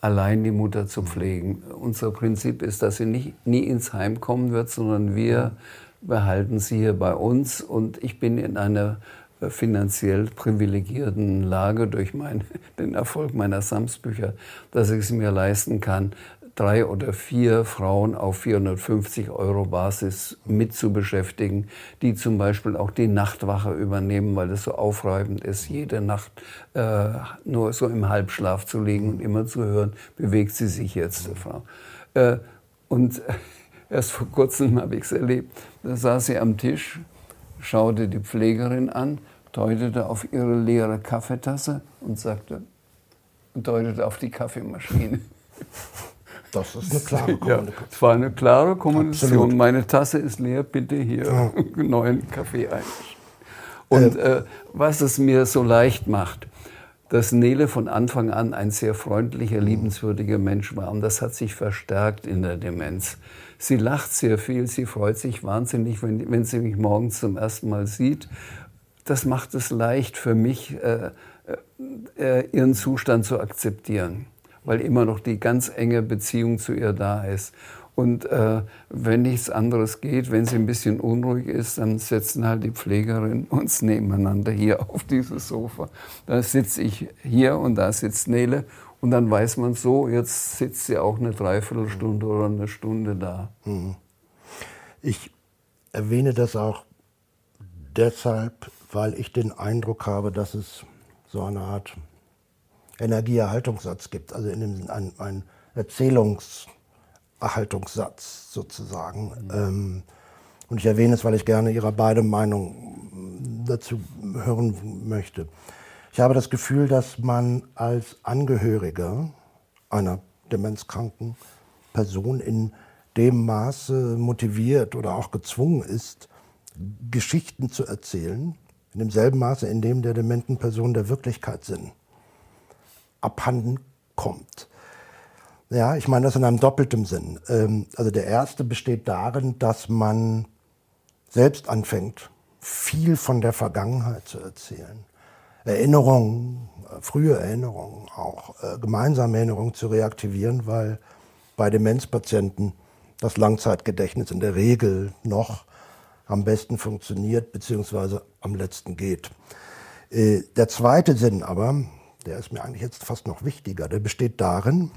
allein die Mutter zu pflegen. Unser Prinzip ist, dass sie nicht, nie ins Heim kommen wird, sondern wir behalten sie hier bei uns. Und ich bin in einer äh, finanziell privilegierten Lage durch mein, den Erfolg meiner Samsbücher, dass ich es mir leisten kann, drei oder vier Frauen auf 450 Euro Basis mit zu beschäftigen, die zum Beispiel auch die Nachtwache übernehmen, weil es so aufreibend ist, jede Nacht äh, nur so im Halbschlaf zu liegen und immer zu hören, bewegt sie sich jetzt, Frau. Äh, und erst vor kurzem habe ich es erlebt, da saß sie am Tisch, schaute die Pflegerin an, deutete auf ihre leere Kaffeetasse und sagte, deutete auf die Kaffeemaschine. Das ist eine klare Kommunikation. Ja, es war eine klare Kommunikation. Absolut. Meine Tasse ist leer, bitte hier ja. neuen Kaffee ein. Und äh, was es mir so leicht macht, dass Nele von Anfang an ein sehr freundlicher, liebenswürdiger Mensch war. Und das hat sich verstärkt in der Demenz. Sie lacht sehr viel, sie freut sich wahnsinnig, wenn, wenn sie mich morgens zum ersten Mal sieht. Das macht es leicht für mich, äh, äh, äh ihren Zustand zu akzeptieren weil immer noch die ganz enge Beziehung zu ihr da ist. Und äh, wenn nichts anderes geht, wenn sie ein bisschen unruhig ist, dann setzen halt die Pflegerin uns nebeneinander hier auf dieses Sofa. Da sitze ich hier und da sitzt Nele. Und dann weiß man so, jetzt sitzt sie auch eine Dreiviertelstunde oder eine Stunde da. Mhm. Ich erwähne das auch deshalb, weil ich den Eindruck habe, dass es so eine Art Energieerhaltungssatz gibt, also in dem ein, ein Erzählungserhaltungssatz sozusagen. Mhm. Ähm, und ich erwähne es, weil ich gerne Ihre beide Meinung dazu hören möchte. Ich habe das Gefühl, dass man als Angehöriger einer demenzkranken Person in dem Maße motiviert oder auch gezwungen ist, Geschichten zu erzählen, in demselben Maße, in dem der dementen Person der Wirklichkeit Sinn abhanden kommt. Ja, ich meine das in einem doppelten Sinn. Ähm, also der erste besteht darin, dass man selbst anfängt, viel von der Vergangenheit zu erzählen. Erinnerungen, äh, frühe Erinnerungen, auch äh, gemeinsame Erinnerungen zu reaktivieren, weil bei Demenzpatienten das Langzeitgedächtnis in der Regel noch am besten funktioniert, beziehungsweise am letzten geht. Äh, der zweite Sinn aber, der ist mir eigentlich jetzt fast noch wichtiger, der besteht darin,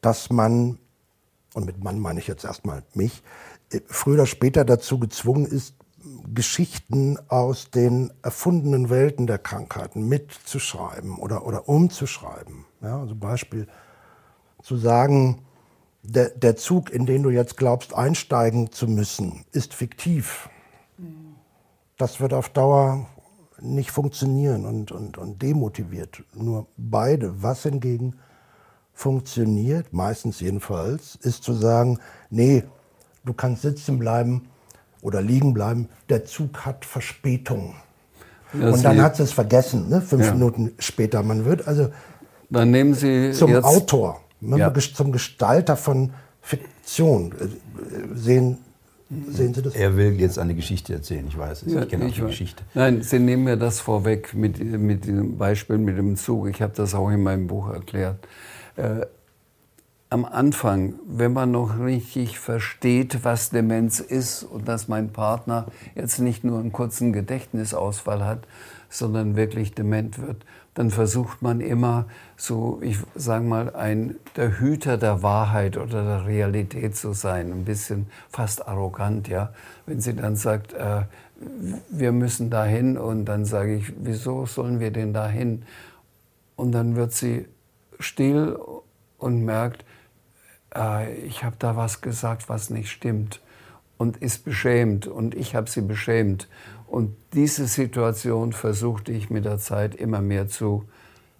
dass man, und mit Mann meine ich jetzt erstmal mich, äh, früher oder später dazu gezwungen ist, Geschichten aus den erfundenen Welten der Krankheiten mitzuschreiben oder, oder umzuschreiben. Ja, also Beispiel zu sagen, der, der Zug, in den du jetzt glaubst einsteigen zu müssen, ist fiktiv. Mhm. Das wird auf Dauer nicht funktionieren und, und, und demotiviert. Nur beide. Was hingegen funktioniert, meistens jedenfalls, ist zu sagen, nee, du kannst sitzen bleiben oder liegen bleiben, der Zug hat Verspätung. Ja, und dann hat sie es vergessen, ne? fünf ja. Minuten später. Man wird also dann nehmen Sie zum Autor, ne? ja. zum Gestalter von Fiktion. Äh, sehen Sehen Sie das? Er will jetzt eine Geschichte erzählen, ich weiß es. Ja, ich kenne auch die Geschichte. Nein, Sie nehmen mir das vorweg mit, mit dem Beispiel mit dem Zug. Ich habe das auch in meinem Buch erklärt. Äh, am Anfang, wenn man noch richtig versteht, was Demenz ist und dass mein Partner jetzt nicht nur einen kurzen Gedächtnisausfall hat, sondern wirklich dement wird, dann versucht man immer so, ich sage mal, ein, der Hüter der Wahrheit oder der Realität zu sein, ein bisschen fast arrogant, ja. Wenn sie dann sagt, äh, wir müssen dahin und dann sage ich, wieso sollen wir denn dahin? und dann wird sie still und merkt, äh, ich habe da was gesagt, was nicht stimmt und ist beschämt und ich habe sie beschämt. Und diese Situation versuchte ich mit der Zeit immer mehr zu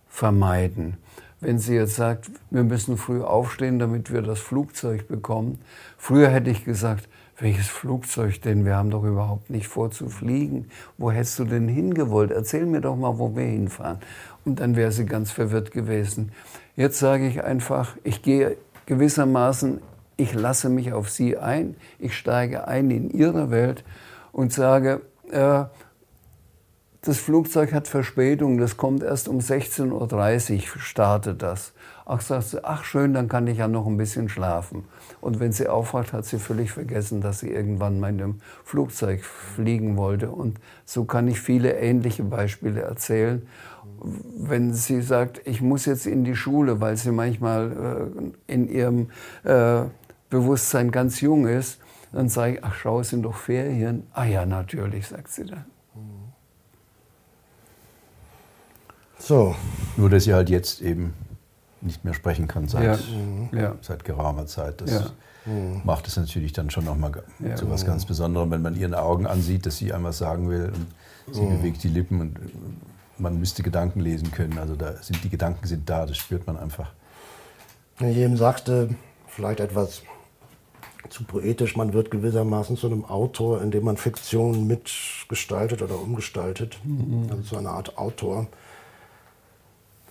vermeiden. Wenn sie jetzt sagt, wir müssen früh aufstehen, damit wir das Flugzeug bekommen. Früher hätte ich gesagt, welches Flugzeug denn? Wir haben doch überhaupt nicht vor zu fliegen. Wo hättest du denn hingewollt? Erzähl mir doch mal, wo wir hinfahren. Und dann wäre sie ganz verwirrt gewesen. Jetzt sage ich einfach, ich gehe gewissermaßen, ich lasse mich auf sie ein, ich steige ein in ihre Welt und sage, äh, das Flugzeug hat Verspätung, das kommt erst um 16.30 Uhr, startet das. Ach, sagt sie, ach schön, dann kann ich ja noch ein bisschen schlafen. Und wenn sie aufwacht, hat sie völlig vergessen, dass sie irgendwann mal in einem Flugzeug fliegen wollte. Und so kann ich viele ähnliche Beispiele erzählen. Wenn sie sagt, ich muss jetzt in die Schule, weil sie manchmal äh, in ihrem äh, Bewusstsein ganz jung ist, dann sage ich, ach schau, es sind doch Ferien. Ah ja, natürlich, sagt sie dann. So. Nur, dass sie halt jetzt eben nicht mehr sprechen kann seit, ja. ja. seit geraumer Zeit. Das ja. macht es natürlich dann schon nochmal ja. zu was ganz Besonderem, wenn man ihren Augen ansieht, dass sie einmal sagen will und sie mhm. bewegt die Lippen und man müsste Gedanken lesen können. Also da sind die Gedanken sind da, das spürt man einfach. Wenn ich eben sagte, vielleicht etwas zu poetisch, man wird gewissermaßen zu einem Autor, indem man Fiktion mitgestaltet oder umgestaltet, mhm. also zu einer Art Autor.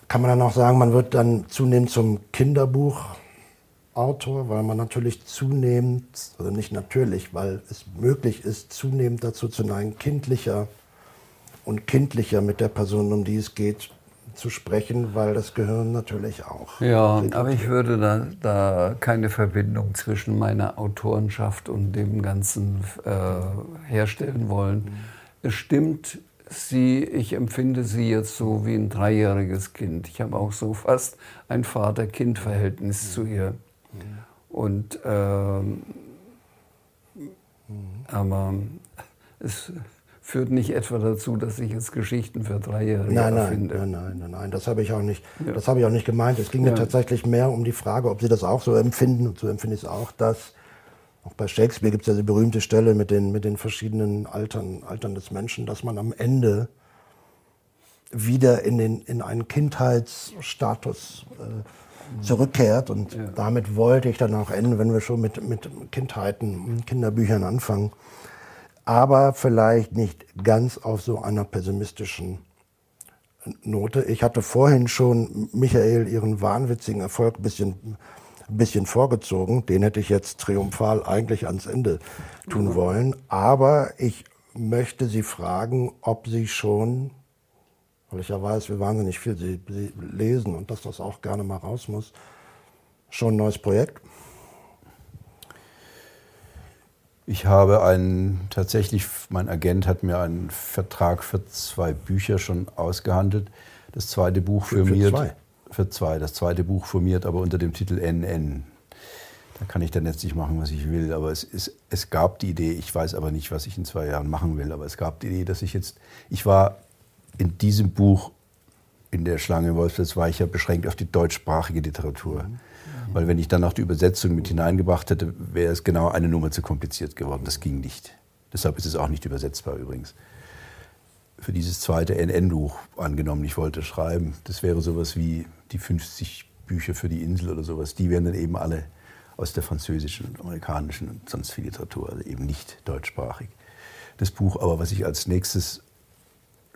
Kann man dann auch sagen, man wird dann zunehmend zum Kinderbuchautor, weil man natürlich zunehmend, also nicht natürlich, weil es möglich ist, zunehmend dazu zu neigen, kindlicher und kindlicher mit der Person, um die es geht, zu sprechen, weil das Gehirn natürlich auch. Ja, aber ich würde da, da keine Verbindung zwischen meiner Autorenschaft und dem Ganzen äh, herstellen wollen. Mhm. Es stimmt, sie, ich empfinde sie jetzt so wie ein dreijähriges Kind. Ich habe auch so fast ein Vater-Kind-Verhältnis zu ihr. Und ähm, aber es führt nicht etwa dazu, dass ich jetzt Geschichten für Dreijährige nein, nein, finde. Nein, nein, nein, nein, das habe ich auch nicht. Ja. Das habe ich auch nicht gemeint. Es ging ja. mir tatsächlich mehr um die Frage, ob Sie das auch so empfinden. Und so empfinde ich es auch, dass auch bei Shakespeare gibt es ja die berühmte Stelle mit den, mit den verschiedenen Altern, Altern des Menschen, dass man am Ende wieder in, den, in einen Kindheitsstatus äh, zurückkehrt. Und ja. damit wollte ich dann auch enden, wenn wir schon mit, mit Kindheiten, Kinderbüchern anfangen. Aber vielleicht nicht ganz auf so einer pessimistischen Note. Ich hatte vorhin schon Michael ihren wahnwitzigen Erfolg ein bisschen ein bisschen vorgezogen. Den hätte ich jetzt triumphal eigentlich ans Ende tun mhm. wollen. Aber ich möchte Sie fragen, ob Sie schon, weil ich ja weiß, wie wahnsinnig viel Sie, Sie lesen und dass das auch gerne mal raus muss, schon ein neues Projekt? Ich habe einen, tatsächlich, mein Agent hat mir einen Vertrag für zwei Bücher schon ausgehandelt. Das zweite Buch für, für mir. Zwei für zwei. Das zweite Buch formiert aber unter dem Titel NN. Da kann ich dann letztlich machen, was ich will. Aber es, es, es gab die Idee, ich weiß aber nicht, was ich in zwei Jahren machen will, aber es gab die Idee, dass ich jetzt, ich war in diesem Buch, in der Schlange Wolfswitz, war ich ja beschränkt auf die deutschsprachige Literatur. Mhm. Weil wenn ich dann noch die Übersetzung mit hineingebracht hätte, wäre es genau eine Nummer zu kompliziert geworden. Das ging nicht. Deshalb ist es auch nicht übersetzbar übrigens für dieses zweite NN-Buch angenommen, ich wollte schreiben. Das wäre sowas wie die 50 Bücher für die Insel oder sowas. Die wären dann eben alle aus der französischen und amerikanischen und sonst viel Literatur, also eben nicht deutschsprachig. Das Buch aber, was ich als nächstes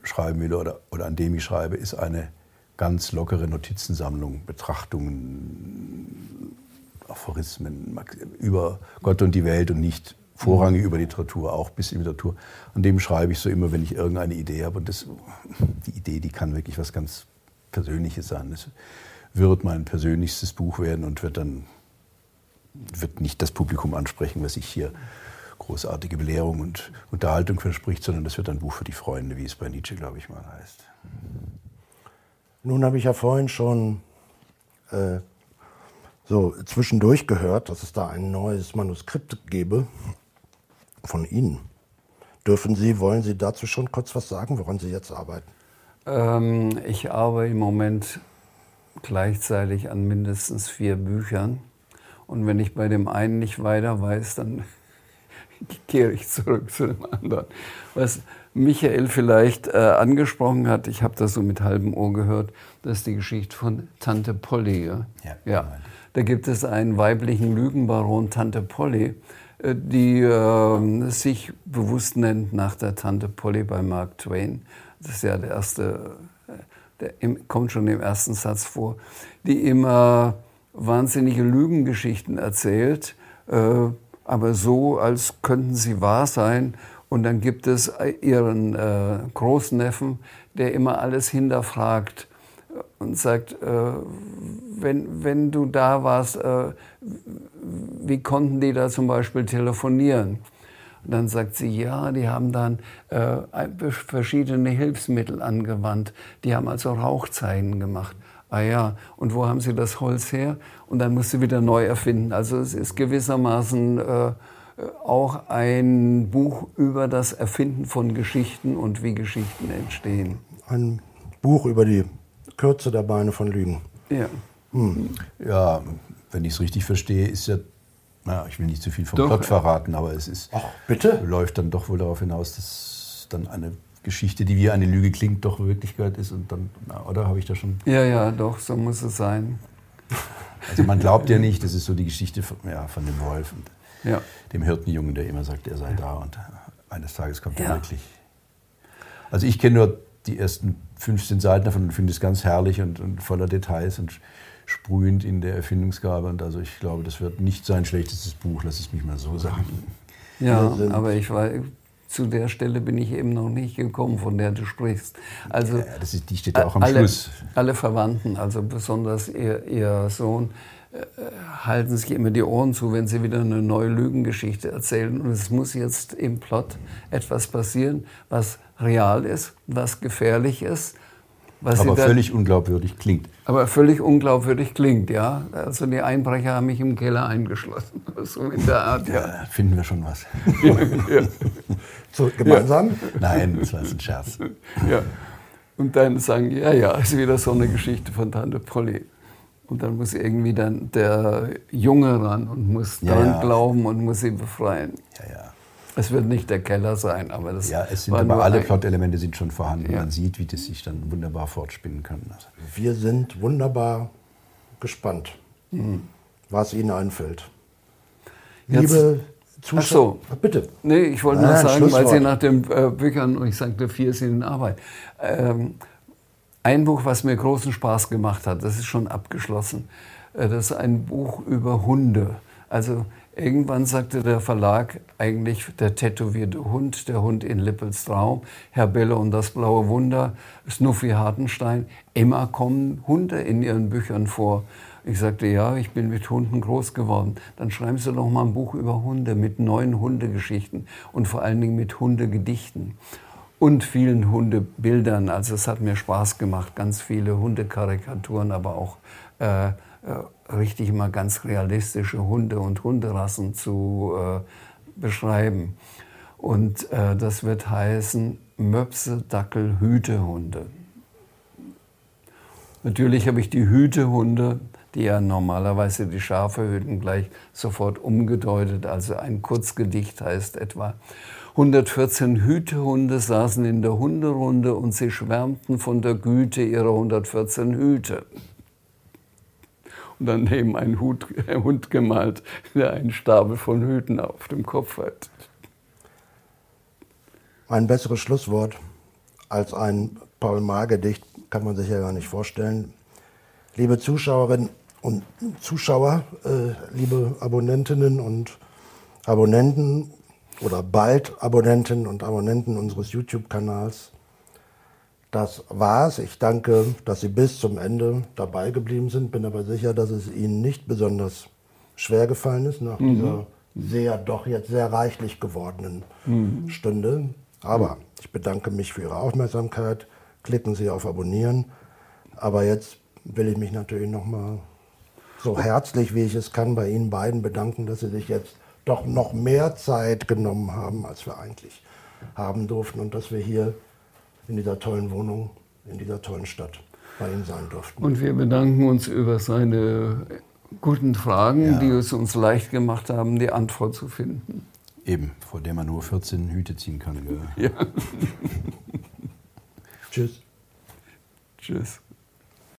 schreiben will oder, oder an dem ich schreibe, ist eine ganz lockere Notizensammlung, Betrachtungen, Aphorismen über Gott und die Welt und nicht vorrangig über Literatur, auch bis in Literatur. An dem schreibe ich so immer, wenn ich irgendeine Idee habe. Und das, die Idee, die kann wirklich was ganz Persönliches sein. Es wird mein persönlichstes Buch werden und wird dann wird nicht das Publikum ansprechen, was sich hier großartige Belehrung und Unterhaltung verspricht, sondern das wird ein Buch für die Freunde, wie es bei Nietzsche, glaube ich, mal heißt. Nun habe ich ja vorhin schon äh, so zwischendurch gehört, dass es da ein neues Manuskript gebe von Ihnen. Dürfen Sie, wollen Sie dazu schon kurz was sagen, woran Sie jetzt arbeiten? Ähm, ich arbeite im Moment gleichzeitig an mindestens vier Büchern. Und wenn ich bei dem einen nicht weiter weiß, dann kehre ich zurück zu dem anderen. Was Michael vielleicht äh, angesprochen hat, ich habe das so mit halbem Ohr gehört, das ist die Geschichte von Tante Polly. Ja? Ja, ja. Da gibt es einen weiblichen Lügenbaron, Tante Polly, äh, die äh, sich bewusst nennt nach der Tante Polly bei Mark Twain. Das ist ja der erste, äh, der im, kommt schon im ersten Satz vor, die immer wahnsinnige Lügengeschichten erzählt, äh, aber so, als könnten sie wahr sein. Und dann gibt es ihren äh, Großneffen, der immer alles hinterfragt und sagt, äh, wenn, wenn du da warst, äh, wie konnten die da zum Beispiel telefonieren? Und dann sagt sie, ja, die haben dann äh, verschiedene Hilfsmittel angewandt. Die haben also Rauchzeichen gemacht. Ah ja, und wo haben sie das Holz her? Und dann muss sie wieder neu erfinden. Also es ist gewissermaßen äh, auch ein Buch über das Erfinden von Geschichten und wie Geschichten entstehen. Ein Buch über die Kürze der Beine von Lügen. Ja. Hm. Ja, wenn ich es richtig verstehe, ist ja, na, ich will nicht zu viel vom Plot verraten, aber es ist, Ach, bitte? läuft dann doch wohl darauf hinaus, dass dann eine Geschichte, die wie eine Lüge klingt, doch Wirklichkeit ist und dann, na, oder habe ich da schon? Ja, ja, doch, so muss es sein. Also man glaubt ja nicht, das ist so die Geschichte von, ja, von dem Wolf und ja. dem Hirtenjungen, der immer sagt, er sei da und eines Tages kommt er wirklich. Also ich kenne nur die ersten 15 Seiten davon und finde es ganz herrlich und, und, voller Details und sprühend in der Erfindungsgabe. Und also ich glaube, das wird nicht sein schlechtestes Buch, lass es mich mal so sagen. Ja, aber ich war, zu der Stelle bin ich eben noch nicht gekommen, von der du sprichst. Also ja, ist, die steht ja auch am alle, Schluss. Alle Verwandten, also besonders ihr, ihr Sohn, halten sich immer die Ohren zu, wenn sie wieder eine neue Lügengeschichte erzählen. Und es muss jetzt im Plot etwas passieren, was real ist, was gefährlich ist. Was aber völlig unglaubwürdig klingt. Aber völlig unglaubwürdig klingt, ja. Also die Einbrecher haben mich im Keller eingeschlossen. So in der Art, ja. ja finden wir schon was. ja. So, gemeinsam? Nein, das war ein Scherz. Ja. Und dann sagen, ja, ja, ist wieder so eine Geschichte von Tante Polly. Und dann muss irgendwie dann der Junge ran und muss ja, dran ja. glauben und muss sie befreien. Ja, ja. Es wird nicht der Keller sein, aber das Ja, es sind aber alle Plot-Elemente sind schon vorhanden. Ja. Man sieht, wie das sich dann wunderbar fortspinnen kann. Also Wir sind wunderbar gespannt, mhm. was Ihnen einfällt. Jetzt, Liebe Zuschauer, Ach so. bitte. Nee, ich wollte nur sagen, weil Sie nach den äh, Büchern, und ich sagte, vier sind in Arbeit. Ähm, ein Buch, was mir großen Spaß gemacht hat, das ist schon abgeschlossen. Äh, das ist ein Buch über Hunde. Also irgendwann sagte der Verlag eigentlich der tätowierte Hund, der Hund in Lippels Traum, Herr Belle und das blaue Wunder, Snuffy Hartenstein. Immer kommen Hunde in ihren Büchern vor. Ich sagte, ja, ich bin mit Hunden groß geworden. Dann schreiben Sie doch mal ein Buch über Hunde mit neuen Hundegeschichten und vor allen Dingen mit Hundegedichten und vielen Hundebildern. Also es hat mir Spaß gemacht, ganz viele Hundekarikaturen, aber auch äh, äh, richtig mal ganz realistische Hunde und Hunderassen zu äh, beschreiben. Und äh, das wird heißen Möpse, Dackel, Hütehunde. Natürlich habe ich die Hütehunde, die ja normalerweise die Schafe hüten, gleich sofort umgedeutet. Also ein Kurzgedicht heißt etwa 114 Hütehunde saßen in der Hunderunde und sie schwärmten von der Güte ihrer 114 Hüte. Und daneben ein, Hut, ein Hund gemalt, der einen Stapel von Hüten auf dem Kopf hat. Ein besseres Schlusswort als ein Paul-Maar-Gedicht kann man sich ja gar nicht vorstellen. Liebe Zuschauerinnen und Zuschauer, äh, liebe Abonnentinnen und Abonnenten, oder bald Abonnentinnen und Abonnenten unseres YouTube-Kanals. Das war's. Ich danke, dass Sie bis zum Ende dabei geblieben sind. Bin aber sicher, dass es Ihnen nicht besonders schwer gefallen ist nach mhm. dieser sehr, doch jetzt sehr reichlich gewordenen mhm. Stunde. Aber ich bedanke mich für Ihre Aufmerksamkeit. Klicken Sie auf Abonnieren. Aber jetzt will ich mich natürlich nochmal so herzlich, wie ich es kann, bei Ihnen beiden bedanken, dass Sie sich jetzt doch noch mehr Zeit genommen haben, als wir eigentlich haben durften und dass wir hier in dieser tollen Wohnung in dieser tollen Stadt bei ihm sein durften. Und wir bedanken uns über seine guten Fragen, Ja. die es uns leicht gemacht haben, die Antwort zu finden. Eben, vor der man nur 14 Hüte ziehen kann. Ja. Tschüss. Tschüss.